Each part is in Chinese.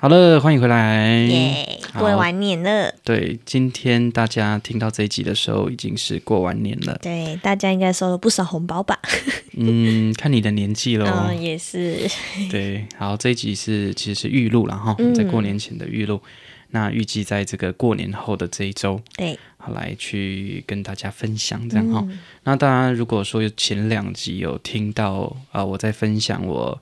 好了，欢迎回来。耶。过完年了，对，今天大家听到这一集的时候，已经是过完年了。对，大家应该收了不少红包吧？嗯，看你的年纪喽。嗯，也是。对，好，这一集是其实是预录了哈，在过年前的预录。嗯、那预计在这个过年后的这一周，对，好来去跟大家分享这样哈。嗯、那当然，如果说前两集有听到啊、呃，我在分享我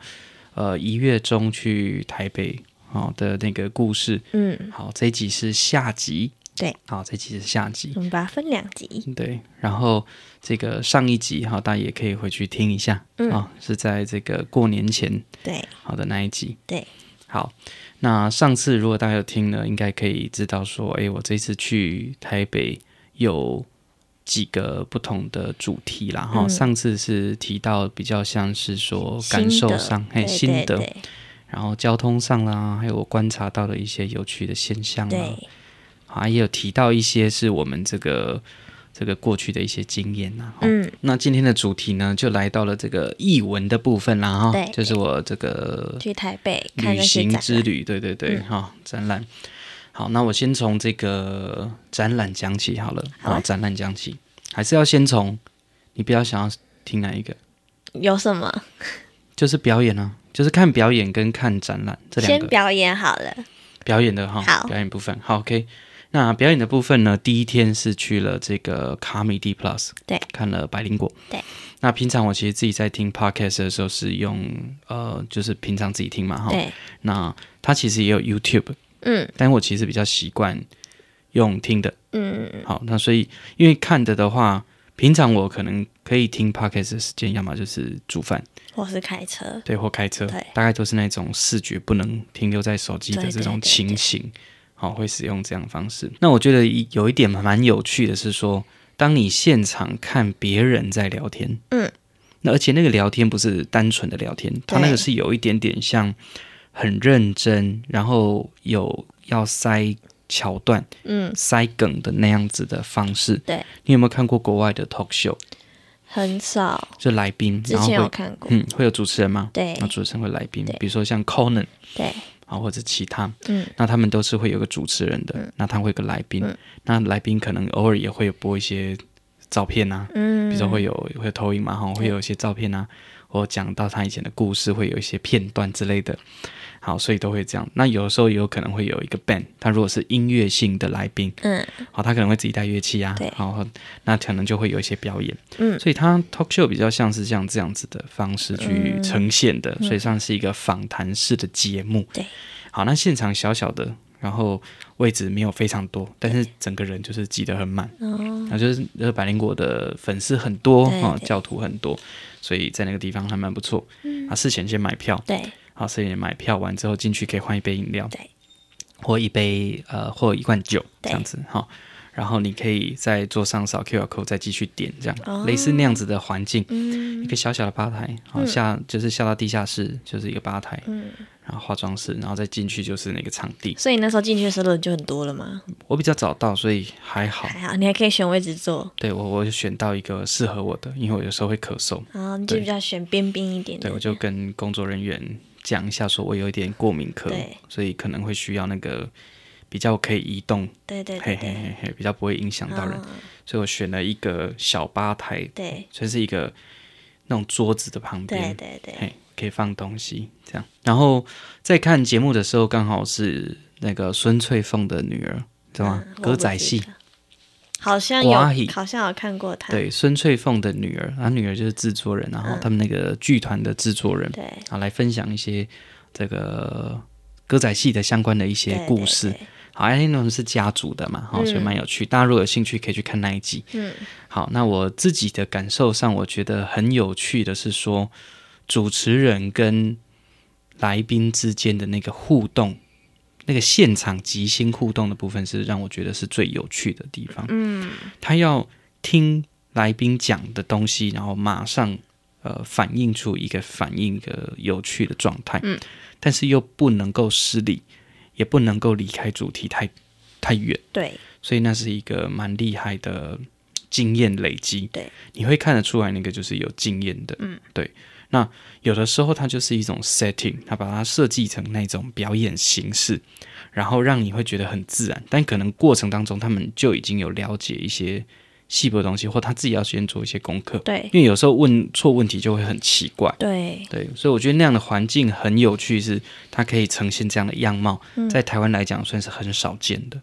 呃一月中去台北。好的那个故事，嗯，好，这一集是下集，对，好，这一集是下集，我们把它分两集，对，然后这个上一集，好，大家也可以回去听一下，嗯，啊，是在这个过年前，对，好的那一集，对，好，那上次如果大家有听呢，应该可以知道说，哎，我这次去台北有几个不同的主题啦，哈、嗯，上次是提到比较像是说感受上，嘿，心得。然后交通上啦，还有我观察到的一些有趣的现象啊，对啊，也有提到一些是我们这个这个过去的一些经验呐。嗯，那今天的主题呢，就来到了这个艺文的部分啦，哈，对，就是我这个去台北旅行之旅，对对对，哈、嗯，展览。好，那我先从这个展览讲起好了，好，啊、展览讲起，还是要先从你比较想要听哪一个？有什么？就是表演啊。就是看表演跟看展览这两个。先表演好了。表演的哈，好，表演部分好 OK。那表演的部分呢？第一天是去了这个卡米地 Plus，对，看了百灵果。对。那平常我其实自己在听 Podcast 的时候是用呃，就是平常自己听嘛哈。对。那它其实也有 YouTube，嗯，但我其实比较习惯用听的，嗯嗯。好，那所以因为看的的话，平常我可能可以听 Podcast 的时间，要么就是煮饭。或是开车，对，或开车，对，大概都是那种视觉不能停留在手机的这种情形，好，会使用这样的方式。那我觉得有一点蛮有趣的是说，当你现场看别人在聊天，嗯，那而且那个聊天不是单纯的聊天，他那个是有一点点像很认真，然后有要塞桥段，嗯，塞梗的那样子的方式。对，你有没有看过国外的 talk show？很少，就来宾，之前有看过，嗯，会有主持人吗？对，那主持人会来宾，比如说像 Conan，对，啊或者其他，嗯，那他们都是会有个主持人的，那他会有个来宾，那来宾可能偶尔也会有播一些照片啊，嗯，比如说会有会有投影嘛，哈，会有一些照片啊，或讲到他以前的故事，会有一些片段之类的。好，所以都会这样。那有的时候也有可能会有一个 band，他如果是音乐性的来宾，嗯，好，他可能会自己带乐器啊，对，好，那可能就会有一些表演，嗯，所以他 talk show 比较像是像这样子的方式去呈现的，嗯、所以算是一个访谈式的节目，对、嗯，好，那现场小小的，然后位置没有非常多，但是整个人就是挤得很满，哦，然后就是呃百灵果的粉丝很多啊，教徒很多，所以在那个地方还蛮不错，嗯，啊，事前先买票，对。好，所以买票完之后进去可以换一杯饮料，对，或一杯呃，或一罐酒这样子哈。然后你可以在桌上扫 QR code，再继续点这样，哦、类似那样子的环境，嗯、一个小小的吧台，好下、嗯、就是下到地下室就是一个吧台，嗯、然后化妆室，然后再进去就是那个场地。所以那时候进去的时候人就很多了吗？我比较早到，所以还好。还好，你还可以选位置坐。对，我我就选到一个适合我的，因为我有时候会咳嗽。啊，你就比较选边边一点的。对，我就跟工作人员。讲一下，说我有一点过敏科，所以可能会需要那个比较可以移动，对对对，嘿嘿嘿嘿，比较不会影响到人，哦、所以我选了一个小吧台，对，所以是一个那种桌子的旁边，对对对，嘿，可以放东西这样。然后在看节目的时候，刚好是那个孙翠凤的女儿，知道吗？嗯、歌仔戏。好像有，好像有看过他。对，孙翠凤的女儿，她女儿就是制作人，然后他们那个剧团的制作人，对，啊，来分享一些这个歌仔戏的相关的一些故事。好，因为他们是家族的嘛，好，所以蛮有趣。大家如果有兴趣，可以去看那一集。嗯，好，那我自己的感受上，我觉得很有趣的是说，主持人跟来宾之间的那个互动。那个现场即兴互动的部分是让我觉得是最有趣的地方。嗯，他要听来宾讲的东西，然后马上呃反映出一个反应一个有趣的状态。嗯，但是又不能够失礼，也不能够离开主题太太远。对，所以那是一个蛮厉害的经验累积。对，你会看得出来那个就是有经验的。嗯，对。那有的时候它就是一种 setting，它把它设计成那种表演形式，然后让你会觉得很自然。但可能过程当中，他们就已经有了解一些细部的东西，或他自己要先做一些功课。对，因为有时候问错问题就会很奇怪。对对，所以我觉得那样的环境很有趣，是它可以呈现这样的样貌，嗯、在台湾来讲算是很少见的。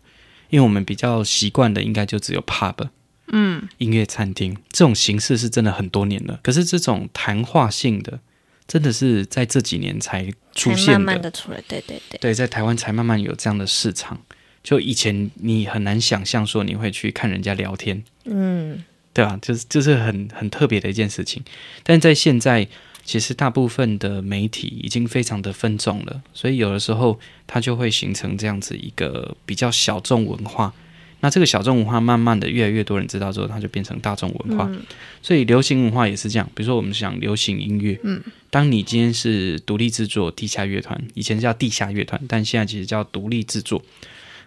因为我们比较习惯的应该就只有 pub。嗯，音乐餐厅这种形式是真的很多年了，可是这种谈话性的，真的是在这几年才出现的，慢慢的出来，对对对，对，在台湾才慢慢有这样的市场。就以前你很难想象说你会去看人家聊天，嗯，对啊，就是就是很很特别的一件事情。但在现在，其实大部分的媒体已经非常的分众了，所以有的时候它就会形成这样子一个比较小众文化。那这个小众文化慢慢的越来越多人知道之后，它就变成大众文化。嗯、所以流行文化也是这样。比如说，我们讲流行音乐，嗯，当你今天是独立制作地下乐团，以前叫地下乐团，但现在其实叫独立制作。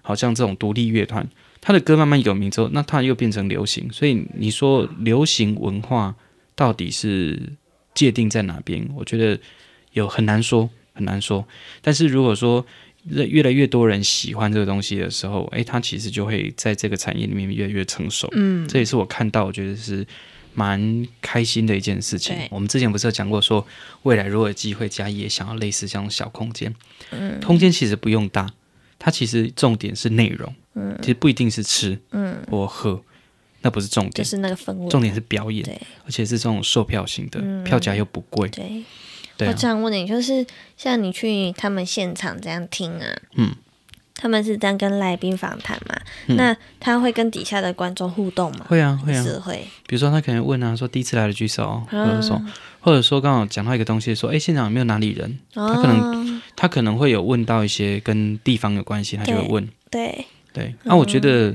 好像这种独立乐团，它的歌慢慢有名之后，那它又变成流行。所以你说流行文化到底是界定在哪边？我觉得有很难说，很难说。但是如果说越来越多人喜欢这个东西的时候，哎，它其实就会在这个产业里面越来越成熟。嗯，这也是我看到，我觉得是蛮开心的一件事情。我们之前不是有讲过说，说未来如果有机会，嘉义也想要类似这种小空间。嗯，空间其实不用大，它其实重点是内容。嗯，其实不一定是吃，嗯，或喝，那不是重点，就是那个氛围。重点是表演，对，而且是这种售票型的，嗯、票价又不贵。对。对啊、我想问你，就是像你去他们现场这样听啊，嗯，他们是这样跟来宾访谈嘛？嗯、那他会跟底下的观众互动吗？会啊，会啊，是会。比如说他可能问啊，说第一次来的举手，啊、或者说，或者说刚好讲到一个东西，说，哎，现场有没有哪里人？哦、他可能他可能会有问到一些跟地方有关系，他就会问。对对，那、啊、我觉得。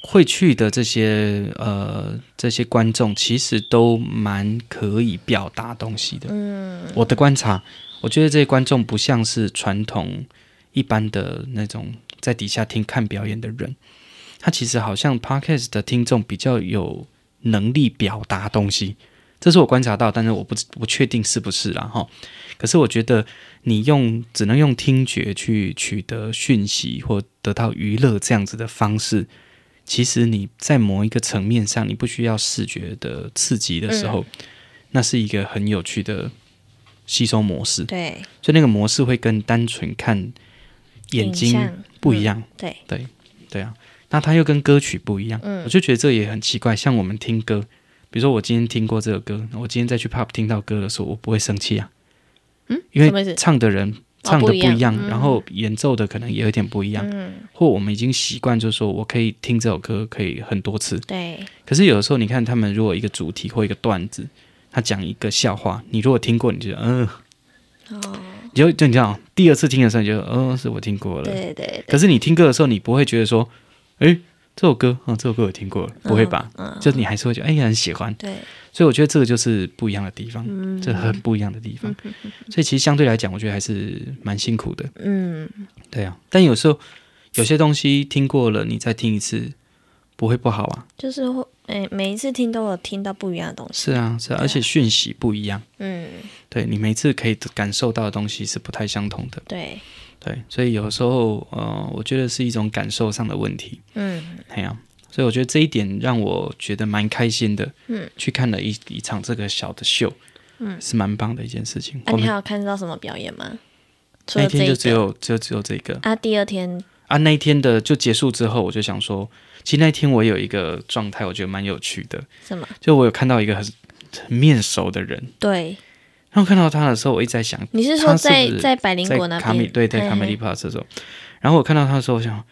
会去的这些呃这些观众，其实都蛮可以表达东西的。嗯，我的观察，我觉得这些观众不像是传统一般的那种在底下听看表演的人，他其实好像 Podcast 的听众比较有能力表达东西，这是我观察到，但是我不不确定是不是啦哈。可是我觉得你用只能用听觉去取得讯息或得到娱乐这样子的方式。其实你在某一个层面上，你不需要视觉的刺激的时候，嗯、那是一个很有趣的吸收模式。对，所以那个模式会跟单纯看眼睛不一样。嗯、对对对啊，那它又跟歌曲不一样。嗯，我就觉得这也很奇怪。像我们听歌，比如说我今天听过这个歌，我今天再去 pub 听到歌的时候，我不会生气啊。嗯，因为唱的人。唱的不一样，哦、一样嗯、然后演奏的可能也有点不一样，嗯、或我们已经习惯，就是说我可以听这首歌可以很多次。对。可是有的时候，你看他们如果一个主题或一个段子，他讲一个笑话，你如果听过，你就嗯，呃、哦，就就你知道，第二次听的时候，你就嗯、呃，是我听过了。对，对对。可是你听歌的时候，你不会觉得说，诶，这首歌啊，这首歌我听过了，不会吧？嗯嗯、就你还是会觉得哎，很喜欢。对。所以我觉得这个就是不一样的地方，嗯、这很不一样的地方。嗯、所以其实相对来讲，我觉得还是蛮辛苦的。嗯，对啊。但有时候有些东西听过了，你再听一次不会不好啊。就是会每每一次听都有听到不一样的东西。是啊，是啊，而且讯息不一样。嗯，对，你每次可以感受到的东西是不太相同的。对对，所以有时候呃，我觉得是一种感受上的问题。嗯，对啊。所以我觉得这一点让我觉得蛮开心的。嗯，去看了一一场这个小的秀，嗯，是蛮棒的一件事情。啊，你还有看到什么表演吗？那天就只有就只有这个。啊，第二天啊，那一天的就结束之后，我就想说，其实那一天我有一个状态，我觉得蛮有趣的。什么？就我有看到一个很很面熟的人。对。然后看到他的时候，我一直在想，你是说在在百灵果那边？卡米对对，卡米利帕这种。然后我看到他的时候，我想。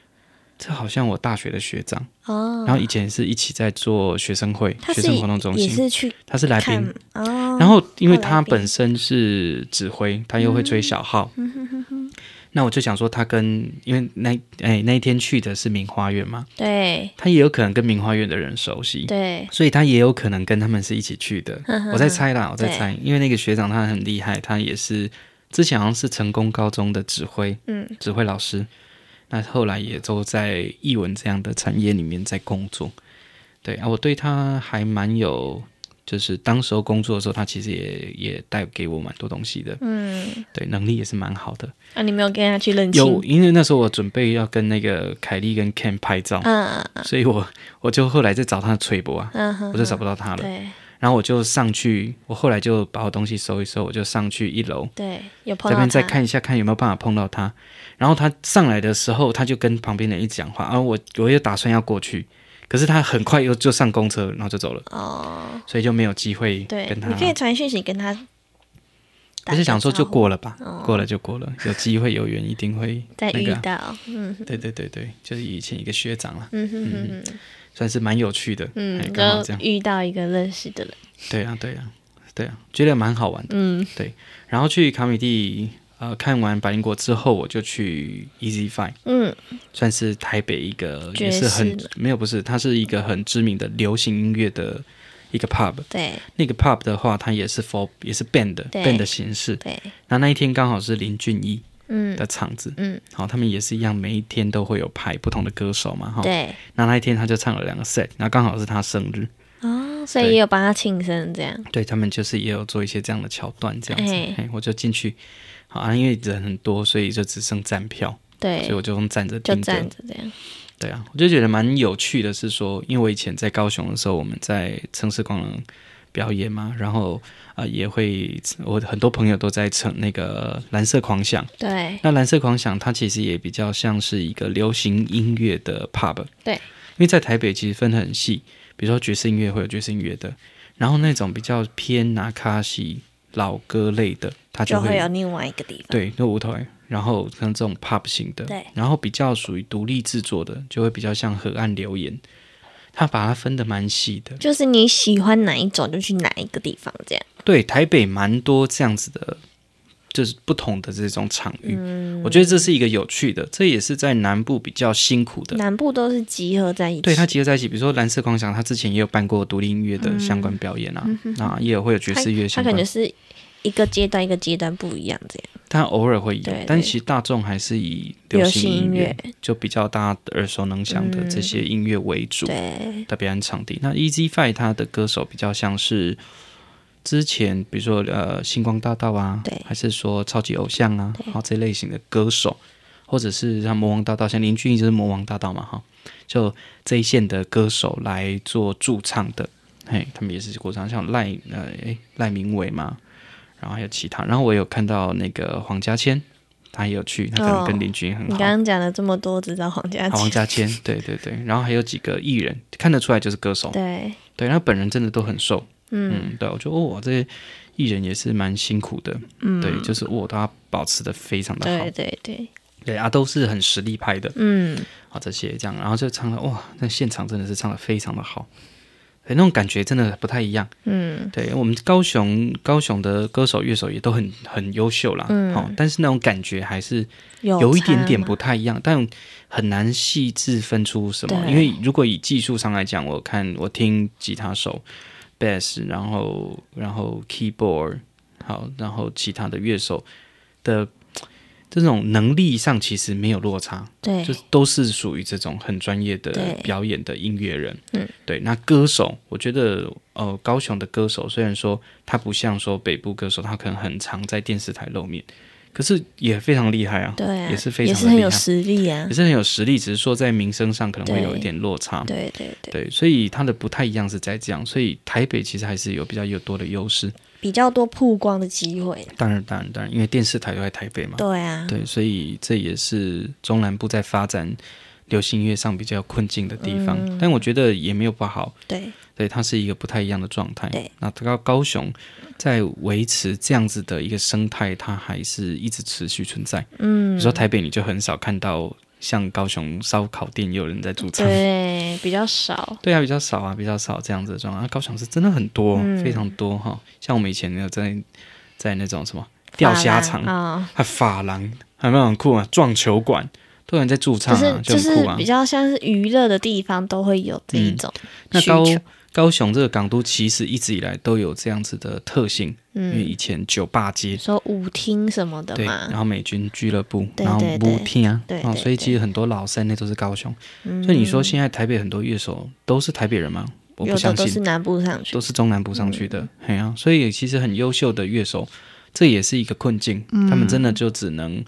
这好像我大学的学长哦，然后以前是一起在做学生会、学生活动中心，也是去他是来宾哦。然后因为他本身是指挥，他又会吹小号，那我就想说他跟因为那哎那一天去的是明花园嘛，对，他也有可能跟明花园的人熟悉，对，所以他也有可能跟他们是一起去的。呵呵我在猜啦，我在猜，因为那个学长他很厉害，他也是之前好像是成功高中的指挥，嗯，指挥老师。那后来也都在艺文这样的产业里面在工作。对啊，我对他还蛮有，就是当时候工作的时候，他其实也也带给我蛮多东西的。嗯，对，能力也是蛮好的。啊，你没有跟他去认亲？有，因为那时候我准备要跟那个凯莉跟 Ken 拍照，嗯，所以我我就后来在找他的垂博啊，嗯哼，我就找不到他了。对，然后我就上去，我后来就把我东西收一收，我就上去一楼，对，有碰到他，这边再看一下，看有没有办法碰到他。然后他上来的时候，他就跟旁边的人一讲话，然后我我也打算要过去。可是他很快又就上公车，然后就走了。哦，所以就没有机会跟他。你可以传讯息跟他。我是想说就过了吧，哦、过了就过了，有机会有缘一定会、那个、再 遇到。嗯，对对对对，就是以前一个学长了。嗯哼哼哼嗯，算是蛮有趣的。嗯，刚好这样遇到一个认识的人。对啊，对啊，对啊，觉得蛮好玩的。嗯，对。然后去卡米地。呃，看完百灵果之后，我就去 Easy Fine，嗯，算是台北一个也是很没有不是，它是一个很知名的流行音乐的一个 pub。对，那个 pub 的话，它也是 for 也是 band band 的形式。对，那那一天刚好是林俊逸嗯的场子，嗯，好，他们也是一样，每一天都会有排不同的歌手嘛，哈。对，那那一天他就唱了两个 set，那刚好是他生日哦，所以也有帮他庆生这样。对他们就是也有做一些这样的桥段，这样子，嘿，我就进去。好啊，因为人很多，所以就只剩站票。对，所以我就用站着就站着这样。对啊，我就觉得蛮有趣的，是说，因为我以前在高雄的时候，我们在城市光能表演嘛，然后啊、呃、也会，我很多朋友都在唱那个蓝色狂想。对，那蓝色狂想它其实也比较像是一个流行音乐的 pub。对，因为在台北其实分得很细，比如说爵士音乐会有爵士音乐的，然后那种比较偏拿卡西。老歌类的，它就会，有另外一个地方，对，那舞台，然后像这种 pop 型的，对，然后比较属于独立制作的，就会比较像河岸留言，它把它分的蛮细的，就是你喜欢哪一种就去哪一个地方，这样。对，台北蛮多这样子的。就是不同的这种场域，嗯，我觉得这是一个有趣的，这也是在南部比较辛苦的。南部都是集合在一起，对，它集合在一起。比如说蓝色狂想，他之前也有办过独立音乐的相关表演啊，嗯、啊，也有会有爵士乐相关。他可能是一个阶段一个阶段不一样这样。他偶尔会有，对对，但其实大众还是以流行音乐，就比较大家耳熟能详的这些音乐为主的表演场地。嗯、那 Easy Five 他的歌手比较像是。之前，比如说呃，星光大道啊，对，还是说超级偶像啊，好这类型的歌手，或者是像魔王大道，像林俊逸就是魔王大道嘛，哈，就这一线的歌手来做驻唱的，嘿，他们也是过唱，像赖呃诶赖明伟嘛，然后还有其他，然后我有看到那个黄家千，他也有去，他可能跟林俊逸很好。哦、你刚刚讲了这么多，只知道黄家千，黄家千，对对对，然后还有几个艺人，看得出来就是歌手，对。对，他本人真的都很瘦。嗯，嗯，对，我觉得哦，这些艺人也是蛮辛苦的，嗯，对，就是我都要保持的非常的好，对对对，对啊，都是很实力派的，嗯，啊，这些这样，然后就唱了哇，那现场真的是唱的非常的好，那种感觉真的不太一样，嗯，对我们高雄高雄的歌手乐手也都很很优秀啦，嗯，好，但是那种感觉还是有一点点不太一样，但很难细致分出什么，因为如果以技术上来讲，我看我听吉他手。bass，然后然后 keyboard，好，然后其他的乐手的这种能力上其实没有落差，对，就都是属于这种很专业的表演的音乐人，嗯，对。那歌手，我觉得呃，高雄的歌手虽然说他不像说北部歌手，他可能很常在电视台露面。可是也非常厉害啊，对啊，也是非常厉害，也是很有实力啊，也是很有实力，只是说在名声上可能会有一点落差，对对对，对，所以它的不太一样是在这样，所以台北其实还是有比较有多的优势，比较多曝光的机会。当然，当然，当然，因为电视台都在台北嘛，对啊，对，所以这也是中南部在发展流行音乐上比较困境的地方，嗯，但我觉得也没有不好，对，对，它是一个不太一样的状态。对，那高高雄。在维持这样子的一个生态，它还是一直持续存在。嗯，你说台北，你就很少看到像高雄烧烤店有人在驻唱，对，比较少。对啊，比较少啊，比较少这样子的状况。啊，高雄是真的很多，嗯、非常多哈。像我们以前有在在那种什么钓虾场啊，还发廊，还蛮很酷啊。撞球馆都有人在驻唱啊，就是、就很酷啊。就是、比较像是娱乐的地方，都会有这一种、嗯。那高高雄这个港都其实一直以来都有这样子的特性，嗯、因为以前酒吧街。说舞厅什么的嘛，对，然后美军俱乐部，然后舞厅啊，对，所以其实很多老三那都是高雄，嗯、所以你说现在台北很多乐手都是台北人吗？我不相信，都是南部上去，都是中南部上去的，哎呀、嗯啊，所以其实很优秀的乐手，这也是一个困境，嗯、他们真的就只能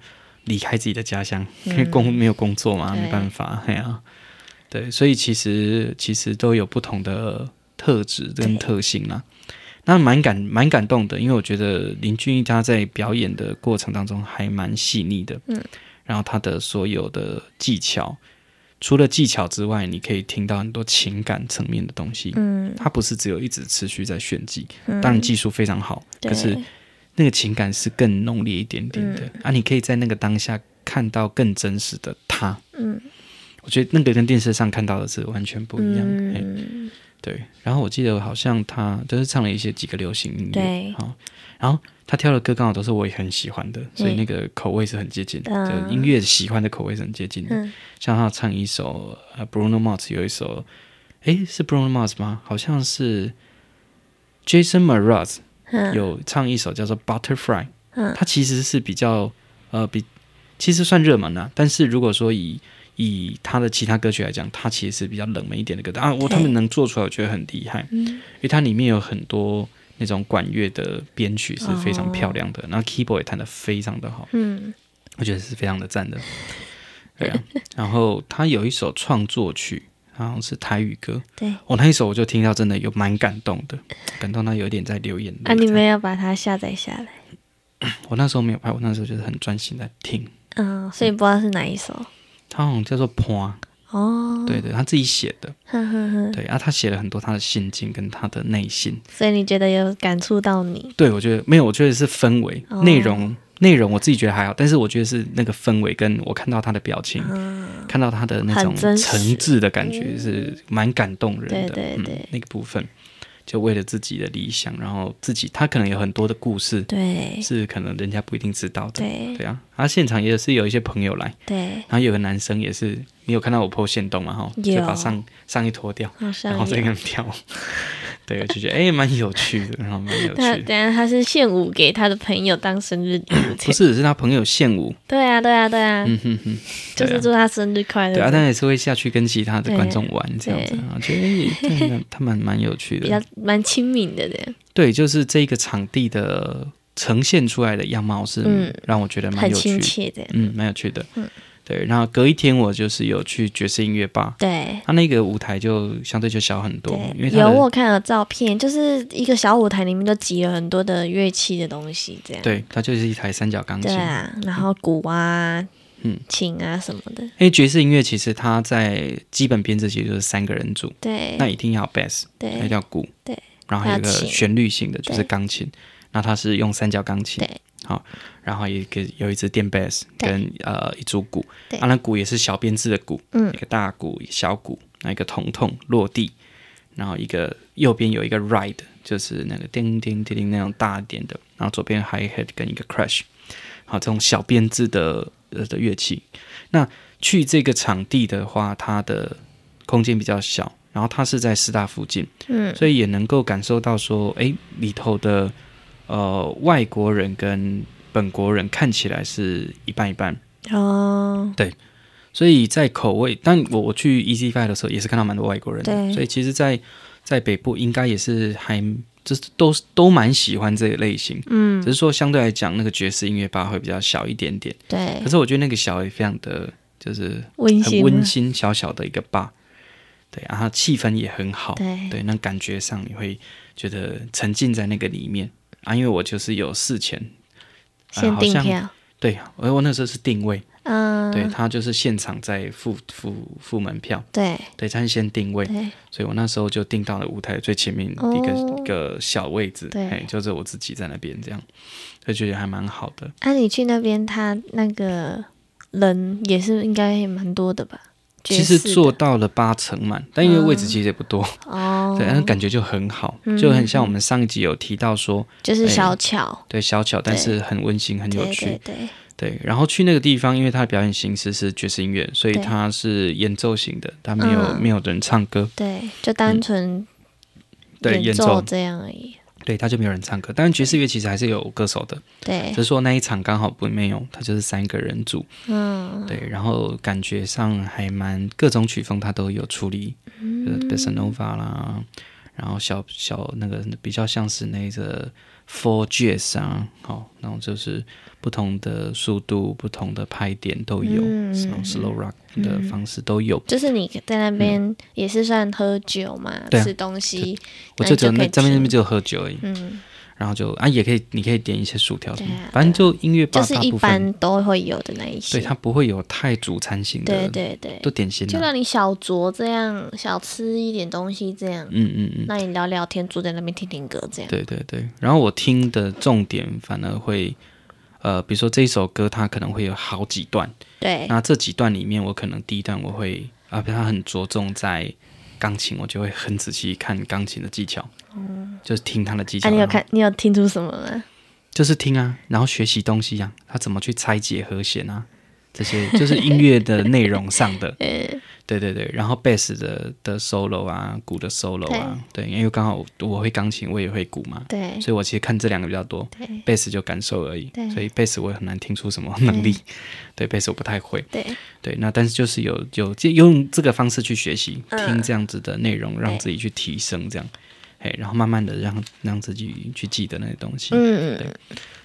离开自己的家乡，嗯、因 为工没有工作嘛，没办法，哎呀、啊，对，所以其实其实都有不同的特质跟特性啦，那蛮感蛮感动的，因为我觉得林俊逸他在表演的过程当中还蛮细腻的，嗯，然后他的所有的技巧。除了技巧之外，你可以听到很多情感层面的东西。嗯，他不是只有一直持续在炫技，嗯、当然技术非常好，可是那个情感是更浓烈一点点的。嗯、啊，你可以在那个当下看到更真实的他。嗯，我觉得那个跟电视上看到的是完全不一样。嗯，对。然后我记得好像他都是唱了一些几个流行音乐。对，好，然后。他挑的歌刚好都是我也很喜欢的，所以那个口味是很接近的，嗯、就音乐喜欢的口味是很接近的。嗯、像他唱一首呃，Bruno Mars 有一首，诶，是 Bruno Mars 吗？好像是 Jason Mraz、嗯、有唱一首叫做 Butterfly，嗯，他其实是比较呃比其实算热门的、啊，但是如果说以以他的其他歌曲来讲，他其实是比较冷门一点的歌啊，我他们能做出来，我觉得很厉害，嗯，因为它里面有很多。那种管乐的编曲是非常漂亮的，然后、oh. keyboard 也弹得非常的好，嗯，我觉得是非常的赞的，对啊。然后他有一首创作曲，好像是台语歌，对，我、哦、那一首我就听到真的有蛮感动的，感动到有点在流眼泪。啊，你没有把它下载下来？我那时候没有拍，我那时候就是很专心在听，嗯，所以不知道是哪一首。它好像叫做《潘》。哦，对对，他自己写的，呵呵呵。对啊，他写了很多他的心境跟他的内心，所以你觉得有感触到你？对，我觉得没有，我觉得是氛围、哦、内容、内容，我自己觉得还好，但是我觉得是那个氛围，跟我看到他的表情，嗯、看到他的那种诚挚的感觉，是蛮感动人的，对对对、嗯，那个部分。就为了自己的理想，然后自己他可能有很多的故事，对，是可能人家不一定知道的，对，对啊。他现场也是有一些朋友来，对，然后有个男生也是，你有看到我 po 限动吗？哈，就把上上衣脱掉，然后再跟跳。对，就觉得哎，蛮有趣的，然后蛮有趣的。等下他是献舞给他的朋友当生日礼物，不是，是他朋友献舞。对啊，对啊，对啊，嗯哼哼，就是祝他生日快乐。对啊，但也是会下去跟其他的观众玩这样子啊，觉得他蛮蛮有趣的，比较蛮亲民的这样。对，就是这个场地的呈现出来的样貌是让我觉得蛮有趣的，嗯，蛮有趣的，嗯。对，然后隔一天我就是有去爵士音乐吧。对，他那个舞台就相对就小很多，因为有我看了照片，就是一个小舞台里面都挤了很多的乐器的东西，这样。对，它就是一台三角钢琴。对啊，然后鼓啊，嗯，琴啊什么的。因为爵士音乐其实它在基本编制其实就是三个人组，对，那一定要 bass，对，要鼓，对，然后还有一个旋律性的就是钢琴，对那它是用三角钢琴，对。好，然后一个有一支电贝斯跟呃一组鼓，对。啊，那鼓也是小编制的鼓，嗯，一个大鼓、小鼓，那一个铜筒落地，然后一个右边有一个 ride，就是那个叮叮叮叮那种大一点的，然后左边 hi hat 跟一个 crash，好，这种小编制的呃的乐器。那去这个场地的话，它的空间比较小，然后它是在师大附近，嗯，所以也能够感受到说，哎，里头的。呃，外国人跟本国人看起来是一半一半。哦。对，所以在口味，但我我去 Easy Five 的时候也是看到蛮多外国人的，对。所以其实在，在在北部应该也是还就是都都蛮喜欢这个类型，嗯，只是说相对来讲，那个爵士音乐吧会比较小一点点，对。可是我觉得那个小也非常的就是很温馨，小小的一个吧，对，然后气氛也很好，对，对，那感觉上你会觉得沉浸在那个里面。啊，因为我就是有事前，先订票，对，我我那时候是定位，嗯，对他就是现场在付付付门票，对，对，他是先定位，所以我那时候就订到了舞台最前面一个一个小位置，对，就是我自己在那边这样，就觉得还蛮好的。啊，你去那边，他那个人也是应该也蛮多的吧？其实做到了八成满，但因为位置其实也不多，哦，对，但感觉就很好，就很像我们上一集有提到说，就是小巧，对，小巧，但是很温馨，很有趣，对对。然后去那个地方，因为它的表演形式是爵士音乐，所以它是演奏型的，它没有没有人唱歌，对，就单纯对演奏，演奏。这样而已。对，他就没有人唱歌，但是爵士乐其实还是有歌手的。对，只是说那一场刚好不没有，他就是三个人组。嗯，对，然后感觉上还蛮各种曲风他都有处理，嗯，Bossa Nova 啦，然后小小那个比较像是那个 Four Jazz 啊，好，然后就是。不同的速度、不同的拍点都有，嗯、slow rock 的方式都有。就是你在那边也是算喝酒嘛，嗯、吃东西。我就只有那这边那边只有喝酒而已。嗯，然后就啊，也可以，你可以点一些薯条什么，啊、反正就音乐吧，就是一般都会有的那一些。对，它不会有太主餐型的，对对对，都点心，就让你小酌这样，小吃一点东西这样。嗯嗯嗯，那你聊聊天，坐在那边听听歌这样。对对对，然后我听的重点反而会。呃，比如说这一首歌，它可能会有好几段。对。那这几段里面，我可能第一段我会啊，比如它很着重在钢琴，我就会很仔细看钢琴的技巧。嗯。就是听他的技巧。啊，你有看？你有听出什么吗？就是听啊，然后学习东西呀、啊，他怎么去拆解和弦啊？这些就是音乐的内容上的，对对对，然后贝斯的的 solo 啊，鼓的 solo 啊，对，因为刚好我会钢琴，我也会鼓嘛，对，所以我其实看这两个比较多，贝斯就感受而已，所以贝斯我也很难听出什么能力，对，贝斯我不太会，对，对，那但是就是有有用这个方式去学习，听这样子的内容，让自己去提升这样，嘿，然后慢慢的让让自己去记得那些东西，嗯嗯，对，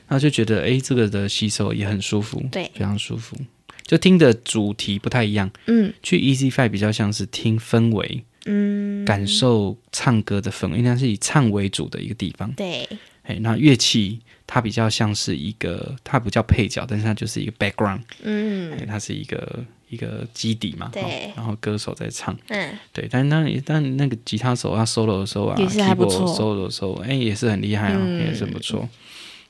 然后就觉得哎，这个的吸收也很舒服，对，非常舒服。就听的主题不太一样，嗯，去 Easy Five 比较像是听氛围，嗯，感受唱歌的氛围，应该是以唱为主的一个地方，对，哎，那乐器它比较像是一个，它不叫配角，但是它就是一个 background，嗯，它是一个一个基底嘛，对，然后歌手在唱，嗯，对，但是那但那个吉他手他 solo 的时候啊，keyboard solo 的时候，哎，也是很厉害啊，也是不错。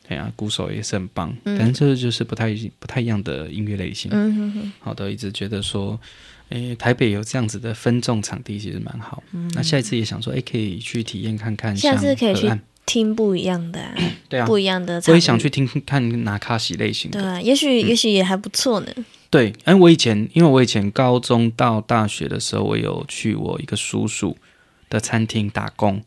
对呀，鼓手也是很棒，嗯、但是这就是不太不太一样的音乐类型。嗯哼哼。好的，一直觉得说，哎，台北有这样子的分众场地其实蛮好。嗯。那下一次也想说，哎，可以去体验看看。下次可以去听不一样的、啊，对啊，不一样的。我也想去听看拿卡西类型的。对、啊，也许、嗯、也许也还不错呢。对，哎，我以前因为我以前高中到大学的时候，我有去我一个叔叔的餐厅打工。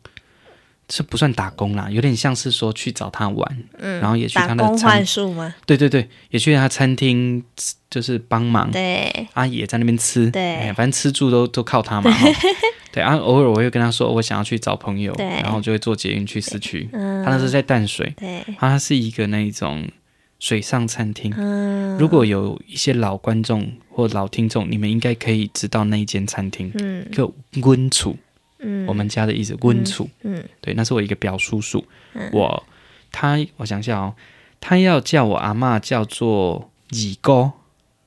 这不算打工啦，有点像是说去找他玩，嗯，然后也去他的餐厅，对对对，也去他餐厅，就是帮忙，对，啊也在那边吃，对，哎，反正吃住都都靠他嘛，对啊，偶尔我会跟他说我想要去找朋友，然后就会坐捷运去市区，嗯，他那是在淡水，对，他是一个那一种水上餐厅，嗯，如果有一些老观众或老听众，你们应该可以知道那一间餐厅，嗯，叫温楚。嗯，我们家的意思温楚，嗯，对，那是我一个表叔叔，嗯、我他我想想哦，他要叫我阿嬷叫做二姑，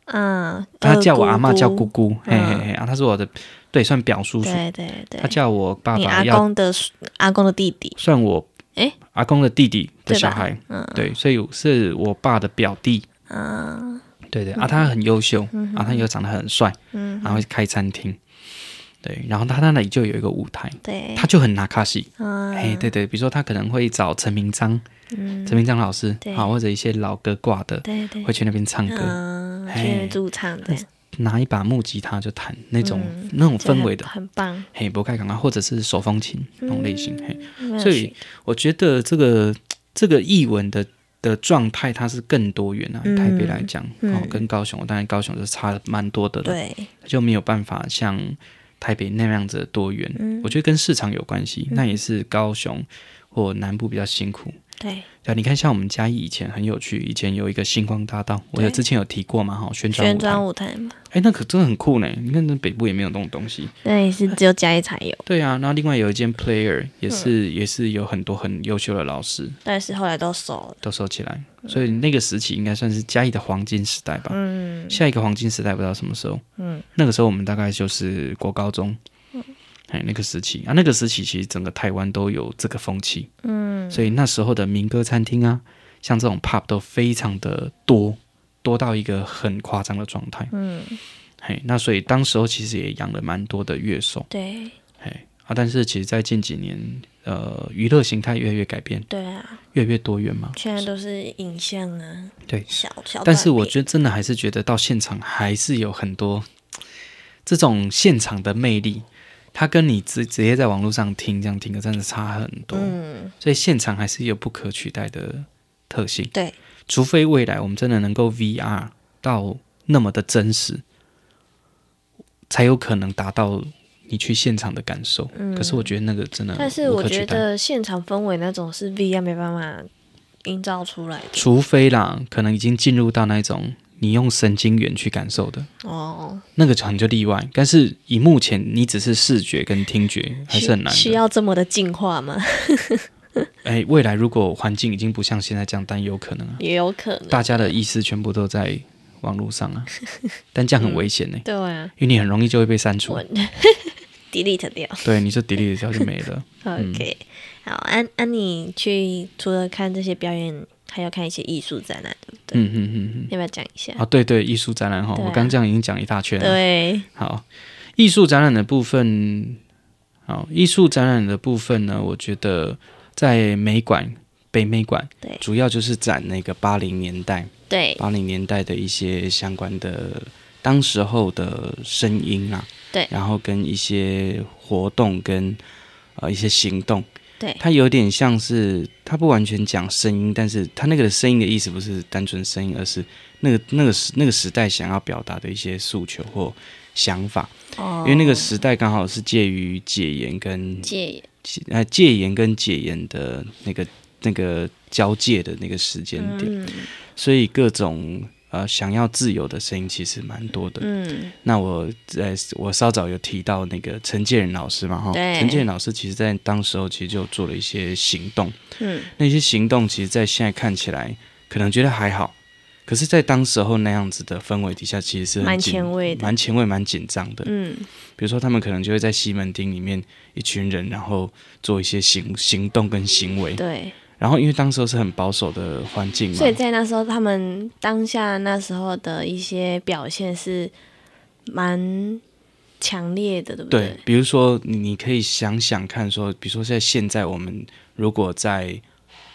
嗯，他叫我阿嬷叫姑姑，嘿嘿嘿，啊，他是我的对，算表叔叔，对对对，他叫我爸爸要阿公的阿公的弟弟，算我哎阿公的弟弟的小孩，嗯，对，所以是我爸的表弟，嗯，对对，啊，他很优秀，啊，他又长得很帅，嗯，然后开餐厅。对，然后他那里就有一个舞台，对，他就很拿卡西，哎，对对，比如说他可能会找陈明章，嗯，陈明章老师，好，或者一些老歌挂的，对对，会去那边唱歌，去驻唱的，拿一把木吉他就弹那种那种氛围的，很棒，嘿，不开港啊，或者是手风琴那种类型，嘿，所以我觉得这个这个艺文的的状态它是更多元啊，台北来讲，哦，跟高雄，当然高雄是差蛮多的，对，就没有办法像。台北那样子的多元，嗯、我觉得跟市场有关系。嗯、那也是高雄或南部比较辛苦。对，对，你看，像我们嘉义以前很有趣，以前有一个星光大道，我有之前有提过嘛，哈，旋转旋转舞台嘛。哎，那可真的很酷呢。你看，那北部也没有那种东西。那也是只有嘉义才有。对啊，然后另外有一间 Player，也是、嗯、也是有很多很优秀的老师，但是后来都收了，都收起来。所以那个时期应该算是嘉义的黄金时代吧。嗯，下一个黄金时代不知道什么时候。嗯，那个时候我们大概就是国高中。嗯，哎，那个时期啊，那个时期其实整个台湾都有这个风气。嗯，所以那时候的民歌餐厅啊，像这种 pub 都非常的多，多到一个很夸张的状态。嗯，嘿，那所以当时候其实也养了蛮多的乐手。对，嘿啊，但是其实，在近几年。呃，娱乐形态越来越改变，对啊，越来越多元嘛。现在都是影像啊，对，小小。但是我觉得真的还是觉得到现场还是有很多这种现场的魅力，它跟你直直接在网络上听这样听的真的差很多。嗯，所以现场还是有不可取代的特性。对，除非未来我们真的能够 VR 到那么的真实，才有可能达到你去现场的感受。嗯，可是我觉得那个真的，但是我觉得现场氛围那种是 VR 没办法营造出来的。除非啦，可能已经进入到那种。你用神经元去感受的哦，那个可能就例外。但是以目前你只是视觉跟听觉，还是很难。需要这么的进化吗？哎、欸，未来如果环境已经不像现在这样，但有可能啊，也有可能。大家的意思全部都在网络上啊，但这样很危险呢、欸嗯。对啊，因为你很容易就会被删除，delete 掉。对，你就 delete 掉就没了。OK，、嗯、好，安安，你去除了看这些表演。还要看一些艺术展览，对不对？嗯嗯嗯嗯，要不要讲一下？啊，对对，艺术展览哈，啊、我刚这样已经讲一大圈了。对，好，艺术展览的部分，好，艺术展览的部分呢，我觉得在美馆、北美馆，对，主要就是展那个八零年代，对，八零年代的一些相关的当时候的声音啊，对，然后跟一些活动跟呃一些行动。对，它有点像是，它不完全讲声音，但是它那个声音的意思不是单纯声音，而是那个那个时那个时代想要表达的一些诉求或想法。哦，因为那个时代刚好是介于解严跟戒严，呃，戒严跟解严的那个那个交界的那个时间点，嗯，所以各种。呃，想要自由的声音其实蛮多的。嗯，那我在我稍早有提到那个陈建仁老师嘛，哈，陈建仁老师其实在当时候其实就做了一些行动。嗯，那些行动其实，在现在看起来可能觉得还好，可是，在当时候那样子的氛围底下，其实是很蛮前卫的，蛮前卫、蛮紧张的。嗯，比如说他们可能就会在西门町里面一群人，然后做一些行行动跟行为。对。然后，因为当时候是很保守的环境嘛，所以在那时候，他们当下那时候的一些表现是蛮强烈的，对不对？对，比如说，你可以想想看，说，比如说在现在，我们如果在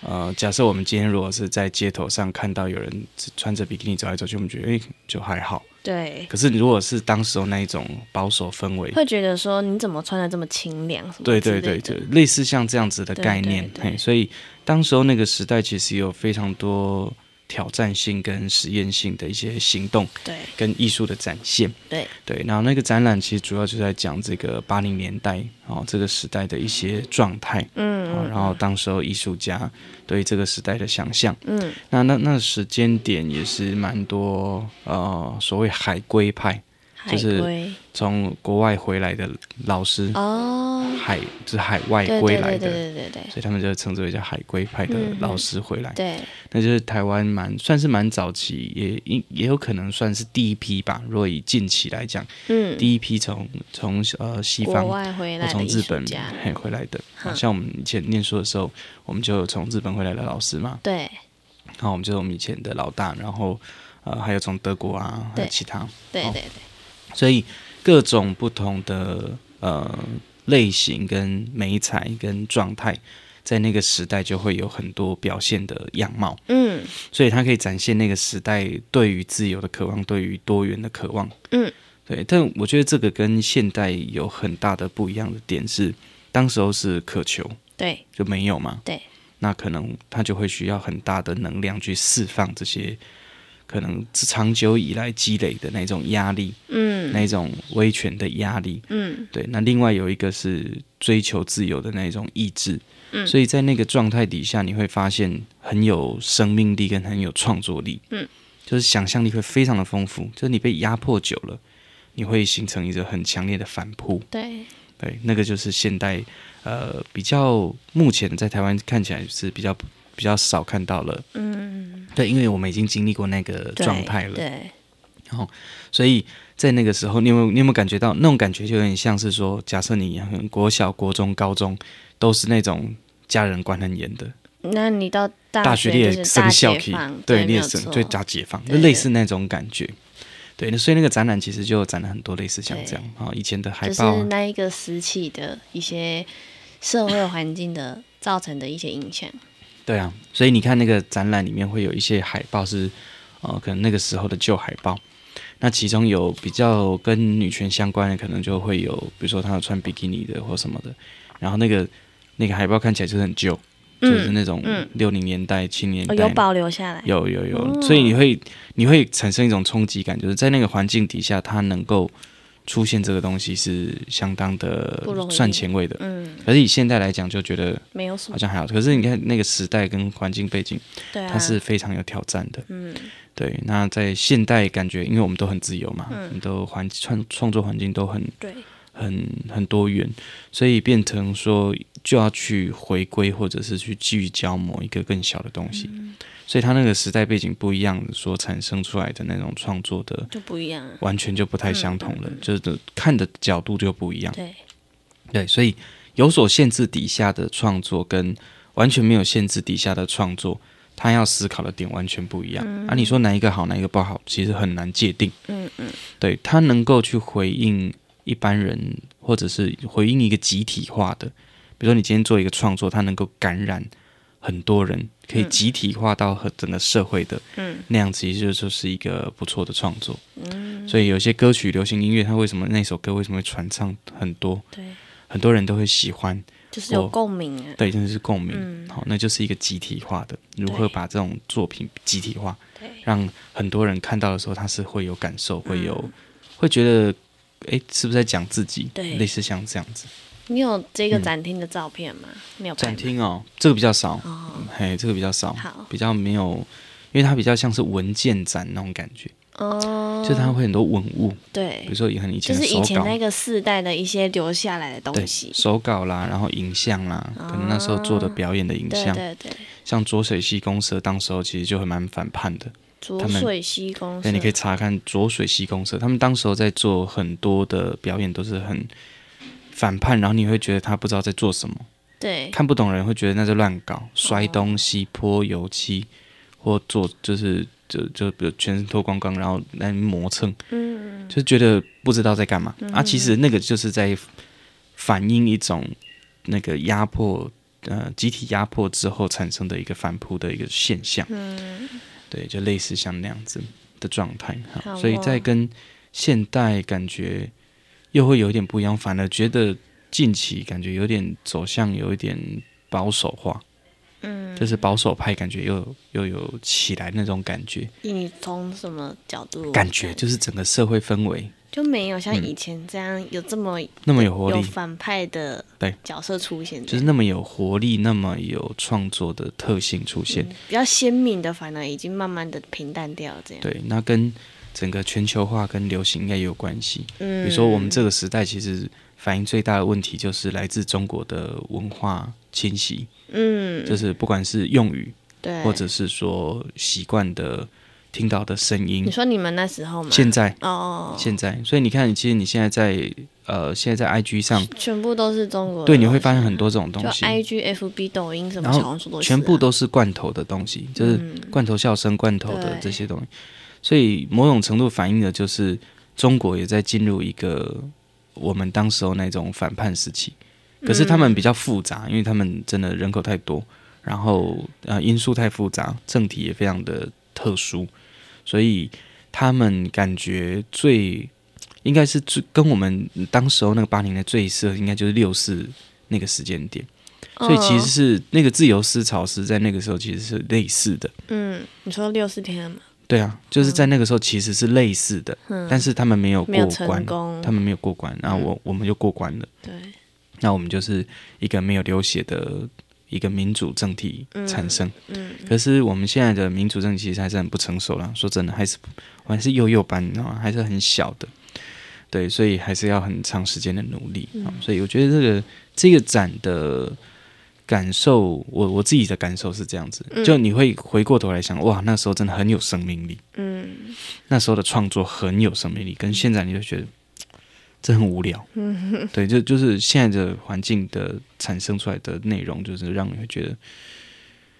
呃，假设我们今天如果是在街头上看到有人穿着比基尼走来走去，我们觉得哎，就还好。对，可是如果是当时候那一种保守氛围，会觉得说你怎么穿的这么清凉？对对对，就类似像这样子的概念。对对对，嘿，所以当时候那个时代其实有非常多挑战性跟实验性的一些行动，对，跟艺术的展现，对对。然后那个展览其实主要就在讲这个八零年代哦，这个时代的一些状态，嗯，然后当时候艺术家。对这个时代的想象，嗯，那那那时间点也是蛮多，呃，所谓海归派，就是从国外回来的老师哦，海就是海外归来的，对对对对对对，所以他们就称之为叫海归派的老师回来，嗯、对，那就是台湾蛮算是蛮早期，也也有可能算是第一批吧。若以近期来讲，嗯，第一批从从呃西方国外回来从日本嘿回来的，好像我们以前念书的时候。我们就有从日本回来的老师嘛，对，然后我们就是我们以前的老大，然后呃还有从德国啊，还有其他，对对对，所以各种不同的呃类型跟美彩跟状态，在那个时代就会有很多表现的样貌，嗯，所以它可以展现那个时代对于自由的渴望，对于多元的渴望，嗯，对，但我觉得这个跟现代有很大的不一样的点是，当时候是渴求。对，就没有嘛。对，那可能他就会需要很大的能量去释放这些可能长久以来积累的那种压力，嗯，那种威权的压力，嗯，对。那另外有一个是追求自由的那种意志，嗯，所以在那个状态底下，你会发现很有生命力跟很有创作力，嗯，就是想象力会非常的丰富。就是你被压迫久了，你会形成一个很强烈的反扑，对，对，那个就是现代。呃，比较目前在台湾看起来是比较比较少看到了，嗯，对，因为我们已经经历过那个状态了，对，然后所以在那个时候，你有没有你有没有感觉到那种感觉，就有点像是说，假设你国小、国中、高中都是那种家人管很严的，那你到大学你也生效期，对，你也生就大解放，就类似那种感觉。对，那所以那个展览其实就展了很多类似像这样啊，以前的海报，就是那一个时期的一些社会环境的造成的一些影响。对啊，所以你看那个展览里面会有一些海报是，呃，可能那个时候的旧海报。那其中有比较跟女权相关的，可能就会有，比如说她有穿比基尼的或什么的。然后那个那个海报看起来就是很旧，嗯、就是那种六零年代、七零年代、哦、有保留下来，有有有，哦、所以你会你会产生一种冲击感，就是在那个环境底下，它能够出现这个东西是相当的算前卫的。嗯，可是以现在来讲，就觉得没有什么，好像还好。可是你看那个时代跟环境背景，对、啊，它是非常有挑战的。嗯，对。那在现代感觉，因为我们都很自由嘛，嗯，我们都环创创作环境都很对。很很多元，所以变成说就要去回归，或者是去聚焦某一个更小的东西。嗯、所以他那个时代背景不一样，所产生出来的那种创作的就不一样，完全就不太相同了。嗯嗯嗯、就是看的角度就不一样。对对，所以有所限制底下的创作，跟完全没有限制底下的创作，他要思考的点完全不一样。嗯、啊，你说哪一个好，哪一个不好，其实很难界定。嗯嗯，对他能够去回应。一般人，或者是回应一个集体化的，比如说你今天做一个创作，它能够感染很多人，可以集体化到和整个社会的，嗯，那样子其实就是一个不错的创作。嗯，所以有些歌曲、流行音乐，它为什么那首歌为什么会传唱很多？对，很多人都会喜欢，就是有共鸣啊。对，真的是共鸣。嗯，好，那就是一个集体化的，如何把这种作品集体化，让很多人看到的时候，他是会有感受，会有，会觉得。哎，是不是在讲自己？对，类似像这样子。你有这个展厅的照片吗？没有。展厅哦，这个比较少。哦，嘿，这个比较少。好，比较没有，因为它比较像是文件展那种感觉。哦。就是它会很多文物。对。比如说，很以前就是以前那个世代的一些留下来的东西，手稿啦，然后影像啦，可能那时候做的表演的影像。对对。像浊水溪公社，当时候其实就会蛮反叛的。浊水溪公社，对，你可以查看浊水溪公社。他们当时候在做很多的表演，都是很反叛，然后你会觉得他不知道在做什么，对，看不懂人会觉得那是乱搞，摔东西、泼油漆，或做就是就就比如全身脱光光，然后来磨蹭，嗯，就觉得不知道在干嘛、嗯、啊。其实那个就是在反映一种那个压迫，呃，集体压迫之后产生的一个反扑的一个现象，嗯。对，就类似像那样子的状态，好，所以在跟现代感觉又会有一点不一样，反而觉得近期感觉有点走向有一点保守化，嗯，就是保守派感觉又又有起来那种感觉。你从什么角度？感觉就是整个社会氛围。就没有像以前这样有这么、嗯、那么有活力、有反派的对角色出现，就是那么有活力、那么有创作的特性出现，嗯、比较鲜明的，反而已经慢慢的平淡掉。这样对，那跟整个全球化跟流行应该也有关系。嗯，比如说我们这个时代其实反映最大的问题就是来自中国的文化侵袭。嗯，就是不管是用语，对，或者是说习惯的。听到的声音，你说你们那时候吗？现在。哦，现在，所以你看，其实你现在在呃，现在在 IG 上，全部都是中国，对，你会发现很多这种东西，IG、FB、抖音什么小红书都是，全部都是罐头的东西，就是罐头笑声、罐头的这些东西，所以某种程度反映的就是中国也在进入一个我们当时候那种反叛时期，可是他们比较复杂，因为他们真的人口太多，然后呃因素太复杂，政体也非常的特殊。所以他们感觉最应该是最跟我们当时候那个八零年最适合，应该就是六四那个时间点。所以其实是那个自由思潮是在那个时候其实是类似的。嗯，你说六四天吗？对啊，就是在那个时候其实是类似的，嗯、但是他们没有过关，他们没有过关，然后我、嗯、我们就过关了。对，那我们就是一个没有流血的。一个民主政体产生，嗯，嗯，可是我们现在的民主政体其实还是很不成熟了。说真的，还是我还是幼幼班，你知道吗？还是很小的，对，所以还是要很长时间的努力。嗯，所以我觉得这个这个展的感受，我我自己的感受是这样子，就你会回过头来想，哇，那时候真的很有生命力，嗯，那时候的创作很有生命力，跟现在你就觉得。这很无聊，嗯，对，就就是现在的环境的产生出来的内容，就是让你会觉得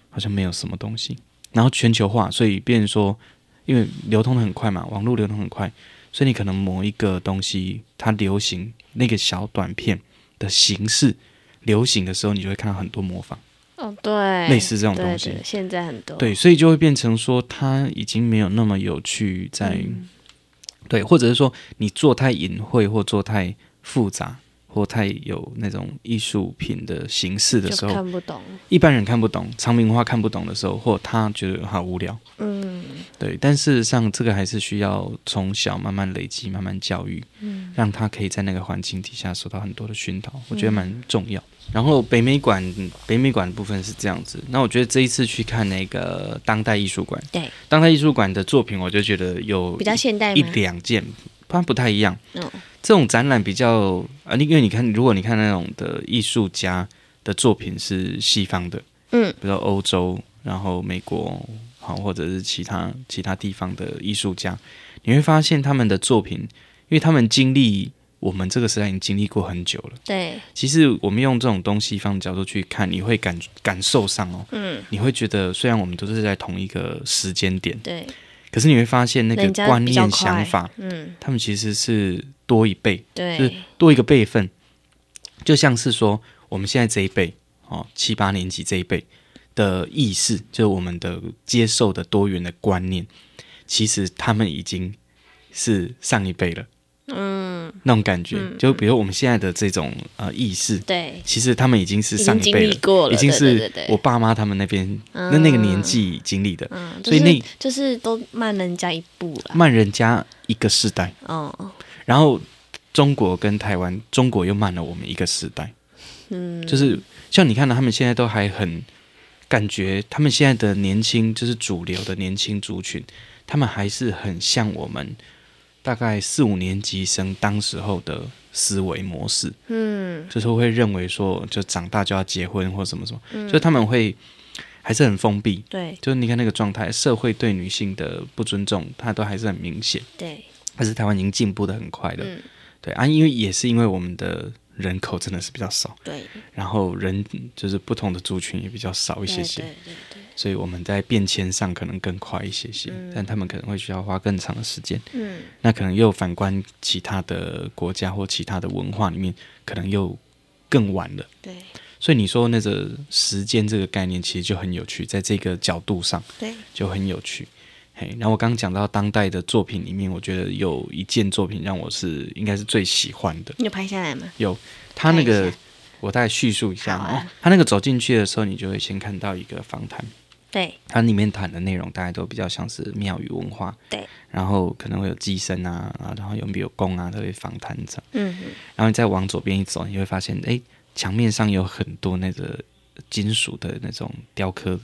好像没有什么东西。然后全球化，所以变成说，因为流通的很快嘛，网络流通很快，所以你可能某一个东西它流行，那个小短片的形式流行的时候，你就会看到很多模仿。哦，对，类似这种东西，现在很多。对，所以就会变成说，它已经没有那么有趣在。嗯对，或者是说你做太隐晦或做太复杂。或太有那种艺术品的形式的时候，看不懂。一般人看不懂，长明化看不懂的时候，或他觉得好无聊。嗯，对。但事实上，这个还是需要从小慢慢累积，慢慢教育，嗯，让他可以在那个环境底下受到很多的熏陶，我觉得蛮重要。嗯、然后北美馆，北美馆的部分是这样子。那我觉得这一次去看那个当代艺术馆，对，当代艺术馆的作品，我就觉得有比较现代一两件，它不太一样。嗯。这种展览比较啊，因为你看，如果你看那种的艺术家的作品是西方的，嗯，比如说欧洲，然后美国，好，或者是其他其他地方的艺术家，你会发现他们的作品，因为他们经历我们这个时代已经经历过很久了，对。其实我们用这种东西方的角度去看，你会感感受上哦，嗯，你会觉得虽然我们都是在同一个时间点，对。可是你会发现那个观念想法，嗯，他们其实是多一倍，对，就是多一个辈分，就像是说我们现在这一辈哦，七八年级这一辈的意识，就是我们的接受的多元的观念，其实他们已经是上一辈了。嗯，那种感觉，嗯、就比如我们现在的这种呃意识，对，其实他们已经是上一辈了，过了，已经是我爸妈他们那边那那个年纪经历的，嗯，所以那、就是、就是都慢人家一步了，慢人家一个世代，哦，然后中国跟台湾，中国又慢了我们一个时代，嗯，就是像你看到他们现在都还很感觉，他们现在的年轻就是主流的年轻族群，他们还是很像我们。大概四五年级生当时候的思维模式，嗯，就是会认为说，就长大就要结婚或什么什么，嗯，所以他们会还是很封闭，对，就是你看那个状态，社会对女性的不尊重，它都还是很明显，对。但是台湾已经进步的很快了，嗯，对啊，因为也是因为我们的人口真的是比较少，对，然后人就是不同的族群也比较少一些些，对对对对。所以我们在变迁上可能更快一些些，嗯、但他们可能会需要花更长的时间。嗯，那可能又反观其他的国家或其他的文化里面，可能又更晚了。对，所以你说那个时间这个概念其实就很有趣，在这个角度上，对，就很有趣。嘿，然后我刚刚讲到当代的作品里面，我觉得有一件作品让我是应该是最喜欢的。你有拍下来吗？有，他那个我大概叙述一下啊、哦，他那个走进去的时候，你就会先看到一个访谈。对，它里面谈的内容大概都比较像是庙宇文化，对，然后可能会有乩身啊，然后有没有宫啊，特别访谈这样，嗯哼，然后你再往左边一走，你会发现，哎，墙面上有很多那个金属的那种雕刻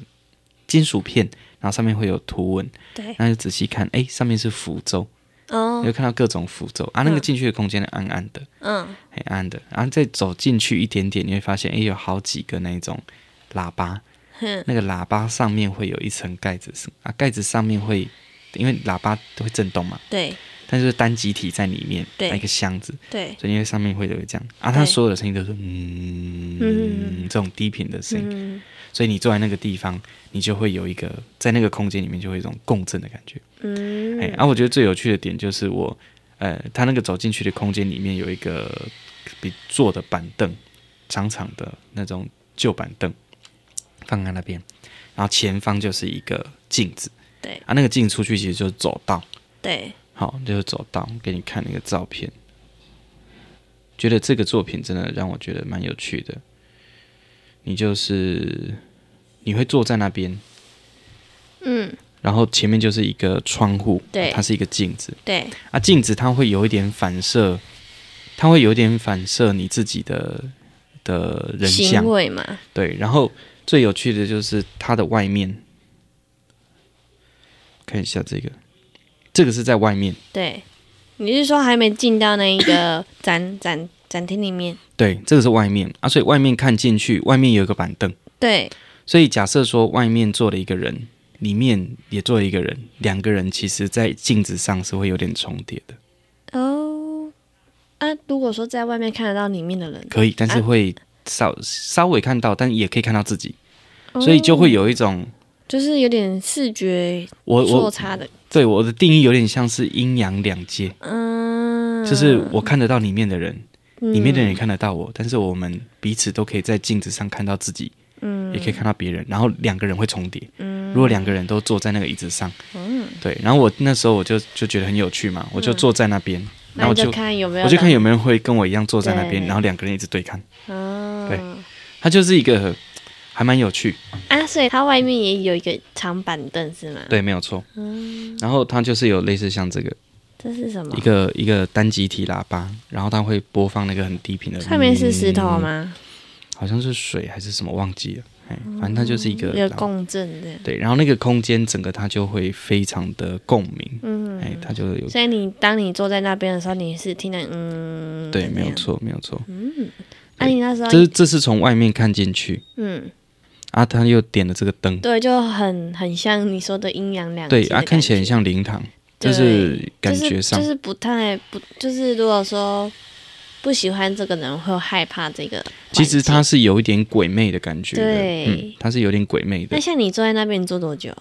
金属片，然后上面会有图文，对，那就仔细看，哎，上面是符咒，哦，你会看到各种符咒啊，那个进去的空间暗暗的，嗯，很暗的，然后再走进去一点点，你会发现，哎，有好几个那种喇叭。那个喇叭上面会有一层盖子，啊，盖子上面会，因为喇叭都会震动嘛，对，但是单集体在里面，对，一个箱子，对，所以因为上面会有这样，啊，它所有的声音都是嗯，嗯，这种低频的声音，嗯，所以你坐在那个地方，你就会有一个在那个空间里面就会有一种共振的感觉，嗯，哎，啊，我觉得最有趣的点就是我，呃，他那个走进去的空间里面有一个比坐的板凳，长长的那种旧板凳。放在那边，然后前方就是一个镜子，对。啊，那个镜出去其实就是走道，对，好，就是走到，给你看那个照片，觉得这个作品真的让我觉得蛮有趣的。你就是你会坐在那边，嗯，然后前面就是一个窗户，对，它是一个镜子，对。啊，镜子它会有一点反射，它会有一点反射你自己的的人像。嘛，对，然后。最有趣的就是它的外面，看一下这个，这个是在外面。对，你是说还没进到那一个 展展展厅里面？对，这个是外面啊，所以外面看进去，外面有一个板凳。对，所以假设说外面坐了一个人，里面也坐了一个人，两个人其实在镜子上是会有点重叠的。哦，啊，如果说在外面看得到里面的人，可以，但是会。啊稍稍微看到，但也可以看到自己，哦、所以就会有一种，就是有点视觉错差的。对，我的定义有点像是阴阳两界，嗯，就是我看得到里面的人，嗯、里面的人也看得到我，但是我们彼此都可以在镜子上看到自己，嗯，也可以看到别人，然后两个人会重叠，嗯，如果两个人都坐在那个椅子上，嗯，对，然后我那时候我就就觉得很有趣嘛，我就坐在那边，然后就看有没有，我就看有没有人会跟我一样坐在那边，然后两个人一直对看。对，它就是一个还蛮有趣啊，所以它外面也有一个长板凳是吗？对，没有错。嗯然后它就是有类似像这个，这是什么？一个一个单集体喇叭，然后它会播放那个很低频的。上面是石头吗？好像是水还是什么忘记了。哎反正它就是一个一个共振的，对，然后那个空间整个它就会非常的共鸣，嗯，哎，它就有。所以你当你坐在那边的时候，你是听到嗯，对，没有错，没有错，嗯，啊，你那时候这这是从外面看进去，嗯，啊，他又点了这个灯，对，就很很像你说的阴阳两对啊，看起来很像灵堂，就是感觉上就是不太不就是如果说。不喜欢这个人会害怕这个，其实他是有一点鬼魅的感觉的，对，嗯，他是有点鬼魅的。那像你坐在那边，你坐多久？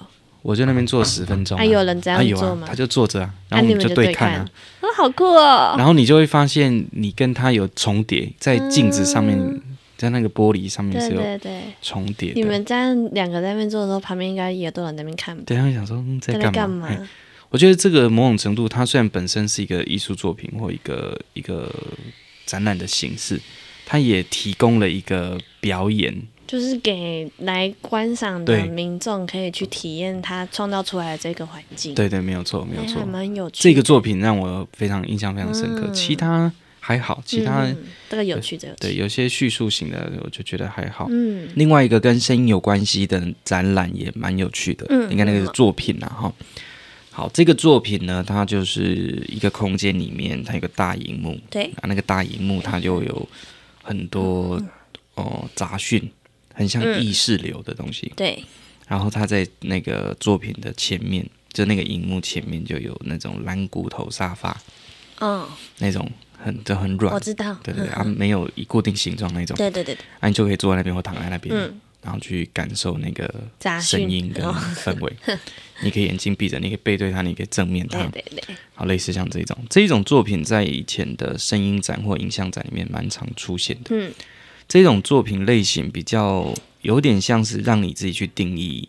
我在那边坐十分钟。还有人这样坐吗？他就坐着啊，然后我们就对看啊，啊，好酷哦。然后你就会发现，你跟他有重叠，在镜子上面，在那个玻璃上面是有重叠。你们这样两个在那边坐的时候，旁边应该也都有人在那边看。对，他们想说在干嘛？我觉得这个某种程度，它虽然本身是一个艺术作品或一个一个。展览的形式，它也提供了一个表演，就是给来观赏的民众可以去体验他创造出来的这个环境。对对，没有错，没有错，还蛮有趣。这个作品让我非常印象非常深刻，嗯、其他还好，其他、嗯、这个有趣的，对，有些叙述型的我就觉得还好。嗯，另外一个跟声音有关系的展览也蛮有趣的，嗯，你看那个作品啊，哈。好，这个作品呢，它就是一个空间里面，它有个大荧幕，对，啊，那个大荧幕它就有很多、嗯、哦杂讯，很像意识流的东西，嗯、对。然后它在那个作品的前面，就那个荧幕前面就有那种蓝骨头沙发，嗯，那种很就很软，我知道，对对对，啊，没有以固定形状那种，对对对，啊，你就可以坐在那边或躺在那边。嗯。然后去感受那个声音跟氛围，你可以眼睛闭着，你可以背对它，你可以正面它，对对对，好，类似像这种。这一种作品，在以前的声音展或影像展里面蛮常出现的。嗯，这种作品类型比较有点像是让你自己去定义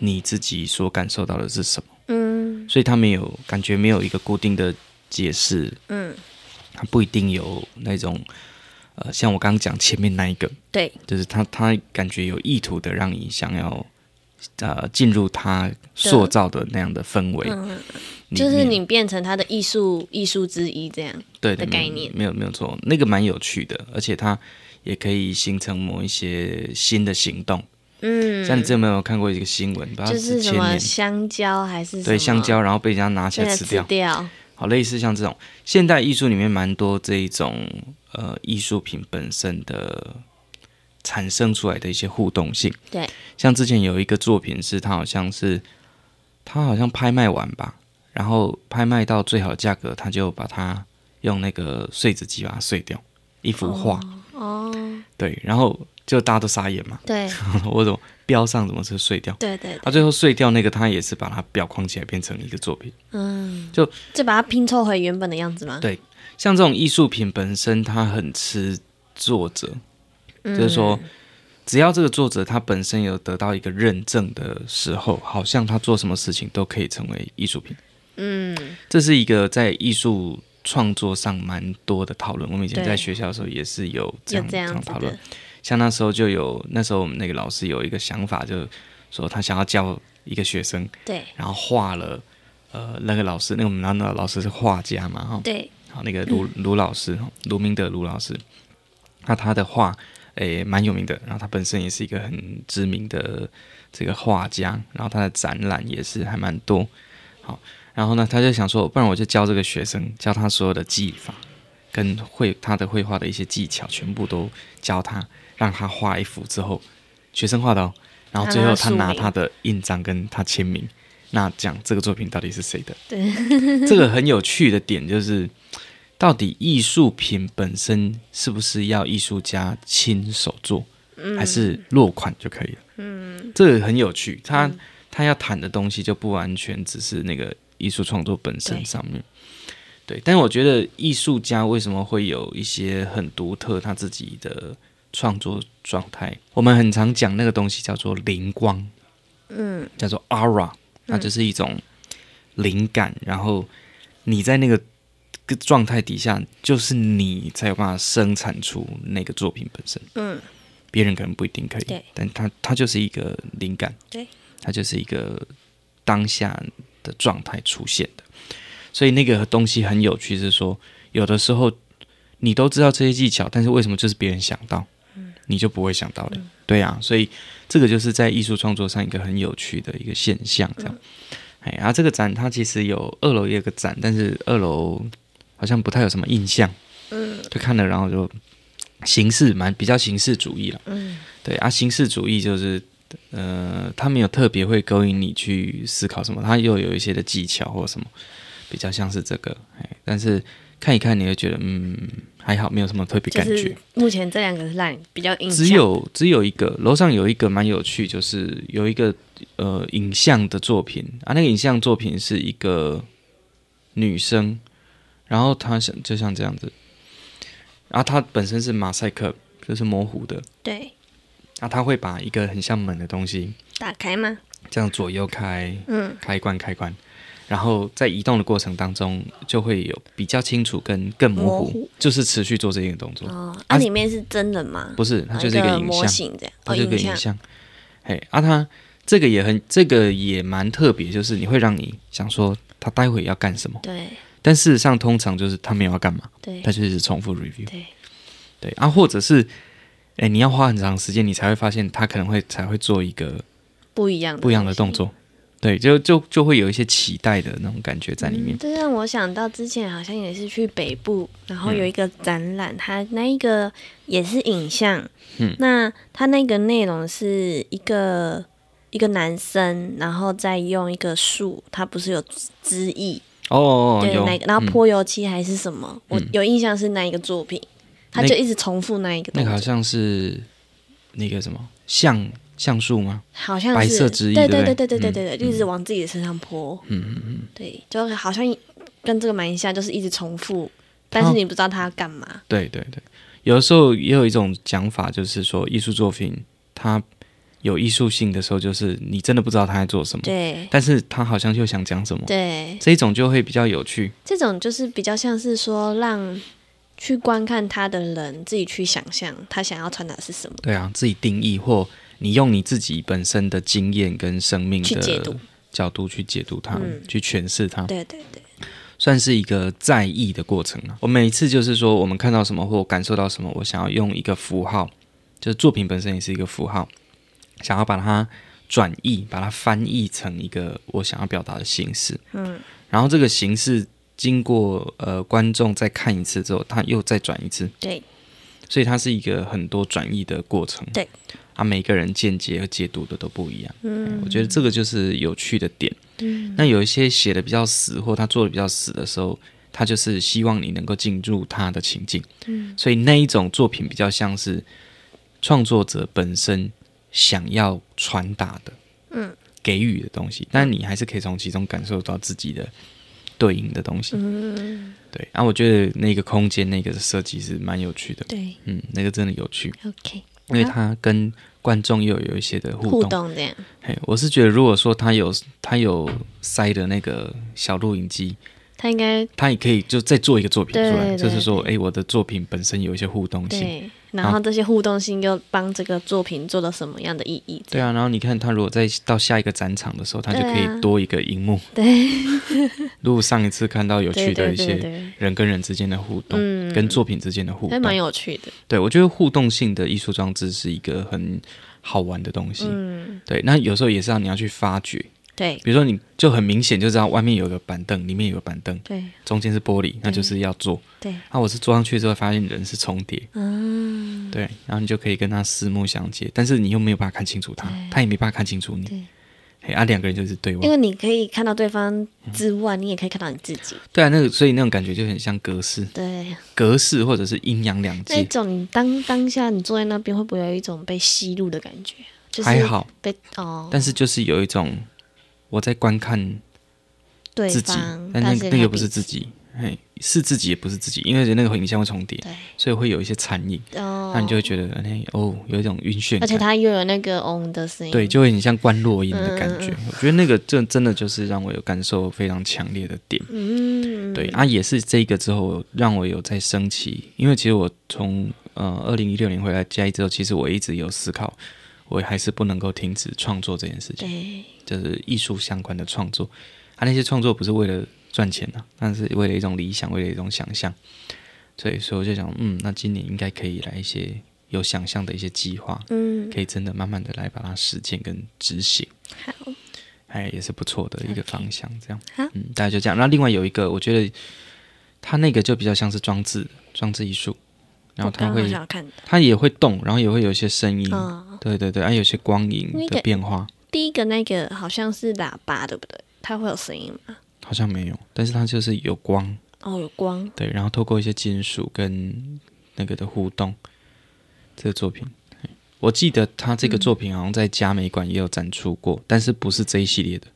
你自己所感受到的是什么。嗯，所以它没有感觉，没有一个固定的解释。嗯，它不一定有那种。呃，像我刚刚讲前面那一个，对，就是他，他感觉有意图的让你想要，呃，进入他塑造的那样的氛围，嗯，就是你变成他的艺术艺术之一这样，对的概念，没有没有错，那个蛮有趣的，而且它也可以形成某一些新的行动，嗯，像你之前有没有看过一个新闻，就是什么香蕉还是对香蕉，然后被人家拿起来吃掉，吃掉，好，类似像这种现代艺术里面蛮多这一种。呃，艺术品本身的产生出来的一些互动性，对，像之前有一个作品是，它好像是，它好像拍卖完吧，然后拍卖到最好的价格，他就把它用那个碎纸机把它碎掉，一幅画，哦，对，然后就大家都傻眼嘛，对，我怎么标上怎么是碎掉？对对，他最后碎掉那个，他也是把它裱框起来变成一个作品，嗯，就就把它拼凑回原本的样子吗？对。像这种艺术品本身，它很吃作者，嗯、就是说，只要这个作者他本身有得到一个认证的时候，好像他做什么事情都可以成为艺术品。嗯，这是一个在艺术创作上蛮多的讨论。我们以前在学校的时候也是有这样这样讨论。像那时候就有，那时候我们那个老师有一个想法，就说他想要教一个学生，对，然后画了，呃，那个老师，那个我们那个老师是画家嘛，哈，对。好，那个卢 卢老师，卢明德卢老师，那他的画诶蛮有名的，然后他本身也是一个很知名的这个画家，然后他的展览也是还蛮多。好，然后呢，他就想说，不然我就教这个学生，教他所有的技法跟绘他的绘画的一些技巧，全部都教他，让他画一幅之后，学生画的哦，然后最后他拿他的印章跟他签名。那讲这个作品到底是谁的？对，这个很有趣的点就是，到底艺术品本身是不是要艺术家亲手做，嗯、还是落款就可以了？嗯，这个很有趣。他、嗯、他要谈的东西就不完全只是那个艺术创作本身上面。对，对，但是我觉得艺术家为什么会有一些很独特他自己的创作状态？我们很常讲那个东西叫做灵光，嗯，叫做 aura。它就是一种灵感，然后你在那个个状态底下，就是你才有办法生产出那个作品本身。嗯，别人可能不一定可以，对，但它它就是一个灵感，对，它就是一个当下的状态出现的。所以那个东西很有趣，是说有的时候你都知道这些技巧，但是为什么就是别人想到，你就不会想到的？嗯、对啊，所以这个就是在艺术创作上一个很有趣的一个现象，这样。哎、然，啊，这个展它其实有二楼也有个展，但是二楼好像不太有什么印象，嗯，就看了然后就形式蛮比较形式主义了，嗯，对啊，形式主义就是呃，他没有特别会勾引你去思考什么，他又有一些的技巧或什么。比较像是这个，哎但是看一看你会觉得，嗯，还好，没有什么特别感觉。目前这两个是让你比较印象。只有只有一个，楼上有一个蛮有趣，就是有一个呃影像的作品啊，那个影像作品是一个女生，然后她像就像这样子，然后她本身是马赛克，就是模糊的，对，啊，她会把一个很像门的东西打开吗？这样左右开，嗯，开关开关。然后在移动的过程当中，就会有比较清楚跟更模糊，模糊就是持续做这个动作。哦，它、啊、里面是真人吗？不是，它就是一个影像，这样。它就是一个影像。嘿，啊，它这个也很，这个也蛮特别，就是你会让你想说，他待会要干什么？对。但事实上，通常就是他没有要干嘛，对，他就是重复 review。对。对啊，或者是，哎，你要花很长时间，你才会发现他可能会才会做一个不一样的不一样的动作。对，就就就会有一些期待的那种感觉在里面。这、嗯、让我想到之前好像也是去北部，然后有一个展览，它那一个也是影像。嗯，那它那个内容是一个一个男生，然后再用一个树，它不是有枝翼哦，对，那个，然后泼油漆还是什么？嗯、我有印象是那一个作品，他就一直重复那一个。那个好像是那个什么像。橡树吗？好像是白色之一，对对对对对对对对，一直往自己的身上泼。嗯嗯嗯，对，就好像跟这个蛮像，就是一直重复，但是你不知道他要干嘛。对对对，有的时候也有一种讲法，就是说艺术作品它有艺术性的时候，就是你真的不知道他在做什么。对，但是他好像就想讲什么。对，这一种就会比较有趣。这种就是比较像是说让去观看他的人自己去想象他想要传达是什么。对啊，自己定义或。你用你自己本身的经验跟生命的角度去解读它，嗯、去诠释它，对对对，算是一个在意的过程了。我每一次就是说，我们看到什么或感受到什么，我想要用一个符号，就是作品本身也是一个符号，想要把它转译，把它翻译成一个我想要表达的形式。嗯，然后这个形式经过呃观众再看一次之后，他又再转一次。对，所以它是一个很多转译的过程。对。啊，每个人见解和解读的都不一样。嗯，我觉得这个就是有趣的点。嗯，那有一些写的比较死，或他做的比较死的时候，他就是希望你能够进入他的情境。嗯，所以那一种作品比较像是创作者本身想要传达的，嗯，给予的东西，但你还是可以从其中感受到自己的对应的东西。嗯，对。啊，我觉得那个空间那个设计是蛮有趣的。对，嗯，那个真的有趣。OK，因为他跟观众又有一些的互动，互动这样。嘿，我是觉得，如果说他有他有塞的那个小录影机，他应该他也可以就再做一个作品出来，对对对对，就是说，哎，我的作品本身有一些互动性，对，然后这些互动性又帮这个作品做了什么样的意义？对啊，然后你看他如果再到下一个展场的时候，他就可以多一个荧幕。对，如果上一次看到有趣的一些人跟人之间的互动，嗯，跟作品之间的互动，还蛮有趣的。对，我觉得互动性的艺术装置是一个很好玩的东西。嗯，对，那有时候也是让你要去发掘。对，比如说你就很明显就知道外面有个板凳，里面有个板凳，对，中间是玻璃，那就是要坐。对，那、啊、我是坐上去之后发现人是重叠，嗯，对，然后你就可以跟他四目相接，但是你又没有办法看清楚他，他也没办法看清楚你。对，嘿啊，两个人就是对望，因为你可以看到对方之外，嗯、你也可以看到你自己。对啊，那个所以那种感觉就很像隔世，对，隔世或者是阴阳两界。那种当当下你坐在那边，会不会有一种被吸入的感觉？就是、还好，被哦，但是就是有一种。我在观看自己，但那那个不是自己，嘿，是自己也不是自己，因为那个影像会重叠，所以会有一些残影，哦，那你就会觉得哎哦，有一种晕眩，而且它又有那个嗡的声音，对，就会很像关落音的感觉。嗯、我觉得那个这真的就是让我有感受非常强烈的点，嗯，对啊，也是这个之后让我有在升起，因为其实我从呃二零一六年回来嘉义之后，其实我一直有思考，我还是不能够停止创作这件事情，对，就是艺术相关的创作，啊，那些创作不是为了。赚钱呢、啊，但是为了一种理想，为了一种想象，所以，所以我就想，嗯，那今年应该可以来一些有想象的一些计划，嗯，可以真的慢慢的来把它实践跟执行，好，哎，也是不错的一个方向，这样，好，嗯，大家就这样。那另外有一个，我觉得它那个就比较像是装置，装置艺术，然后它会，它也会动，然后也会有一些声音，哦、对对对，还、啊、有些光影的变化。第一个那个好像是喇叭，对不对？它会有声音吗？好像没有，但是它就是有光。哦，有光。对，然后透过一些金属跟那个的互动，这个作品，我记得他这个作品好像在嘉美馆也有展出过，嗯、但是不是这一系列的，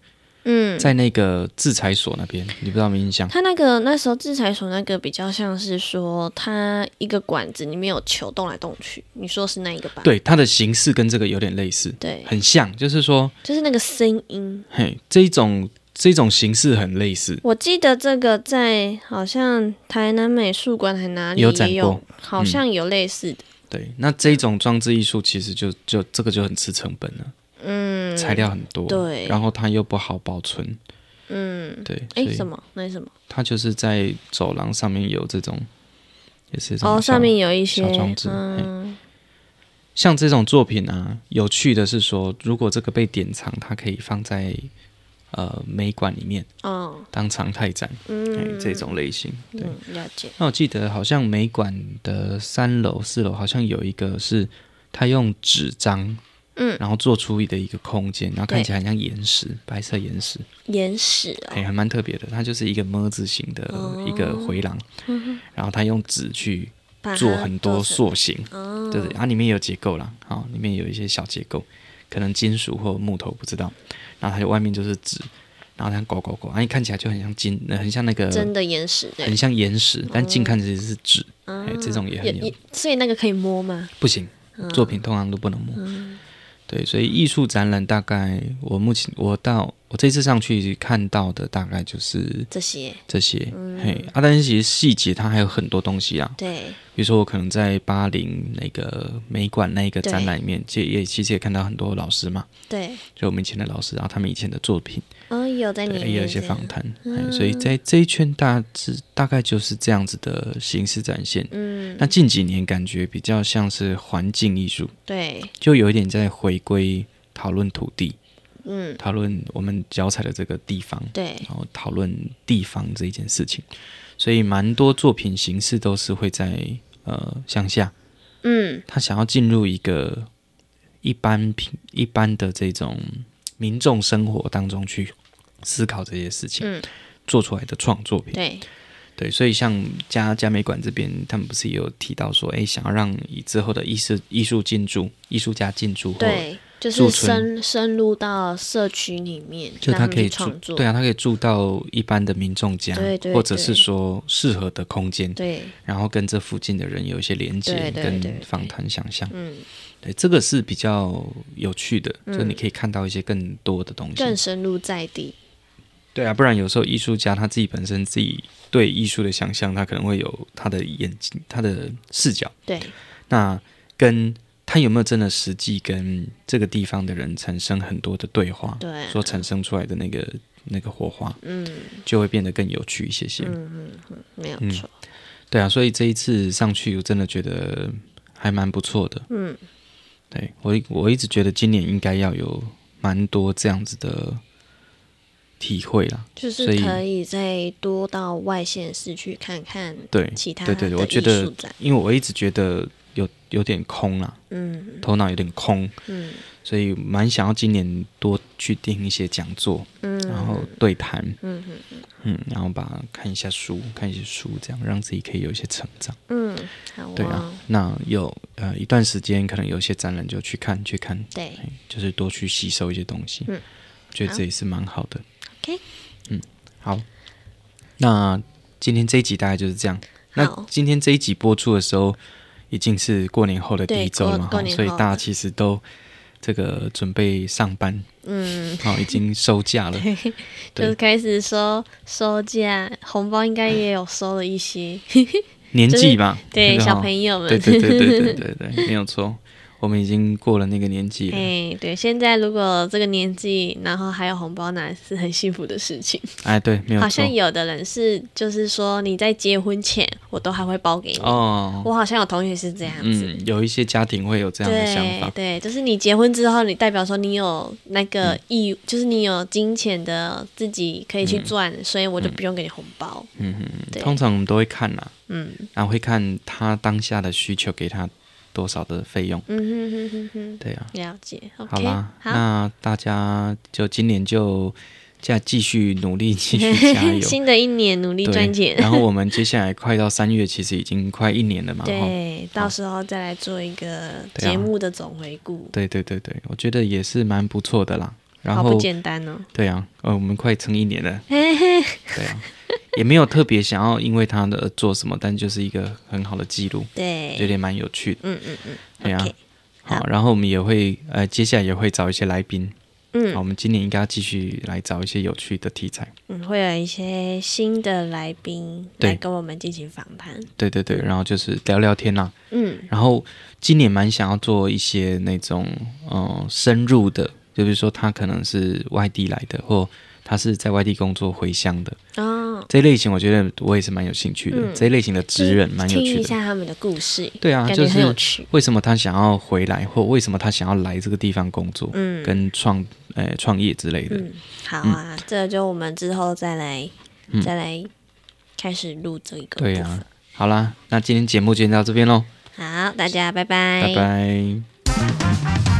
嗯，在那个制裁所那边，你不知道没印象？他那个那时候制裁所那个比较像是说，它一个管子里面有球动来动去，你说是那一个吧？对，它的形式跟这个有点类似，对，很像，就是说，就是那个声音，嘿，这一种。这种形式很类似，我记得这个在好像台南美术馆还哪里有，有展过，好像有类似的。嗯、对，那这种装置艺术其实就就这个就很吃成本了，嗯，材料很多，对，然后它又不好保存，嗯，对，哎，什么？那什么？它就是在走廊上面有这种，也是哦，上面有一些小装置，嗯，像这种作品啊，有趣的是说，如果这个被典藏，它可以放在。呃，美馆里面哦，当常态展，嗯、欸，这种类型，对，嗯、了解。那我记得好像美馆的三楼、四楼好像有一个是，他用纸张，嗯，然后做出的一个空间，然后看起来很像岩石，白色岩石，岩石、哦，哎、欸，还蛮特别的。它就是一个么字形的一个回廊，哦、然后它用纸去做很多塑形，哦、对对，它里面有结构啦，好，里面有一些小结构，可能金属或木头，不知道。然后它就外面就是纸，然后它勾勾勾，然后你看起来就很像金，很像那个真的岩石，很像岩石，但近看其实是纸。哎、嗯，这种也很有。所以那个可以摸吗？不行，作品通常都不能摸。嗯、对，所以艺术展览大概我目前我到。我这次上去看到的大概就是这些，这些，嗯、嘿，啊，但是其实细节它还有很多东西啊。对，比如说我可能在巴黎那个美馆那个展览里面，这也其实也看到很多老师嘛。对，就我们以前的老师，然后他们以前的作品，哦，有在里面，也有一些访谈，嗯、所以在这一圈大致大概就是这样子的形式展现。嗯，那近几年感觉比较像是环境艺术，对，就有一点在回归讨论土地。嗯，讨论我们脚踩的这个地方，对，然后讨论地方这一件事情，所以蛮多作品形式都是会在呃乡下，嗯，他想要进入一个一般平一般的这种民众生活当中去思考这些事情，嗯，做出来的创作品，对，对，所以像嘉嘉美馆这边，他们不是也有提到说，哎，想要让以之后的艺术艺术进驻，艺术家进驻，对。就是深深入到社区里面，就他可以住，对啊，他可以住到一般的民众家，对对，或者是说适合的空间，对，然后跟这附近的人有一些连接跟访谈想象，嗯，对，这个是比较有趣的，就你可以看到一些更多的东西，更深入在地，对啊，不然有时候艺术家他自己本身自己对艺术的想象，他可能会有他的眼睛，他的视角，对，那跟。他有没有真的实际跟这个地方的人产生很多的对话？对，所产生出来的那个那个火花，嗯，就会变得更有趣一些些。嗯嗯嗯，没有错。对啊，所以这一次上去，我真的觉得还蛮不错的。嗯，对我我一直觉得今年应该要有蛮多这样子的体会啦，就是可以再多到外县市去看看。对，其他对对对，我觉得，因为我一直觉得。有有点空啦，嗯，头脑有点空，嗯，所以蛮想要今年多去听一些讲座，嗯，然后对谈，嗯嗯嗯，然后把看一下书，看一些书，这样让自己可以有一些成长，嗯，好、哦，对啊，那有呃一段时间可能有些展览就去看去看，对，就是多去吸收一些东西，嗯，觉得这也是蛮好的，OK，嗯，好，那。今天这一集大概就是这样。那今天这一集播出的时候，已经是过年后的第一周了嘛，所以大家其实都这个准备上班，嗯，好，已经收假了，对，就是开始收收假，红包应该也有收了一些，年纪吧，对，小朋友们，对对对对对对对，没有错。我们已经过了那个年纪了。哎，对，现在如果这个年纪，然后还有红包拿，是很幸福的事情。哎，对，没有错。好像有的人是，就是说你在结婚前，我都还会包给你。哦。我好像有同学是这样子。嗯，有一些家庭会有这样的想法。对，对，就是你结婚之后，你代表说你有那个义，嗯、就是你有金钱的自己可以去赚，嗯、所以我就不用给你红包。嗯嗯。通常我们都会看啦。嗯。然后会看他当下的需求，给他。多少的费用？嗯哼哼哼哼，对啊，了解。好啦，那大家就今年就再继续努力，继续加油。新的一年努力赚钱。然后我们接下来快到三月，其实已经快一年了嘛。对，到时候再来做一个节目的总回顾。对对对对，我觉得也是蛮不错的啦。然后不简单哦。对啊，呃，我们快撑一年了。对啊。也没有特别想要因为他的做什么，但就是一个很好的记录，对，有点蛮有趣的。嗯嗯嗯，对啊。好，然后我们也会呃，接下来也会找一些来宾。嗯，好，我们今年应该要继续来找一些有趣的题材。嗯，会有一些新的来宾来跟我们进行访谈。对对对，然后就是聊聊天呐。嗯，然后今年蛮想要做一些那种嗯深入的，就比如说他可能是外地来的，或他是在外地工作回乡的哦。这类型我觉得我也是蛮有兴趣的，嗯、这一类型的职人蛮有趣的。听一下他们的故事，对啊，就是为什么他想要回来，或为什么他想要来这个地方工作，嗯，跟创呃创业之类的。嗯，好啊，嗯、这就我们之后再来、嗯、再来开始录这一个。对啊，好啦，那今天节目就先到这边喽。好，大家拜拜，拜拜。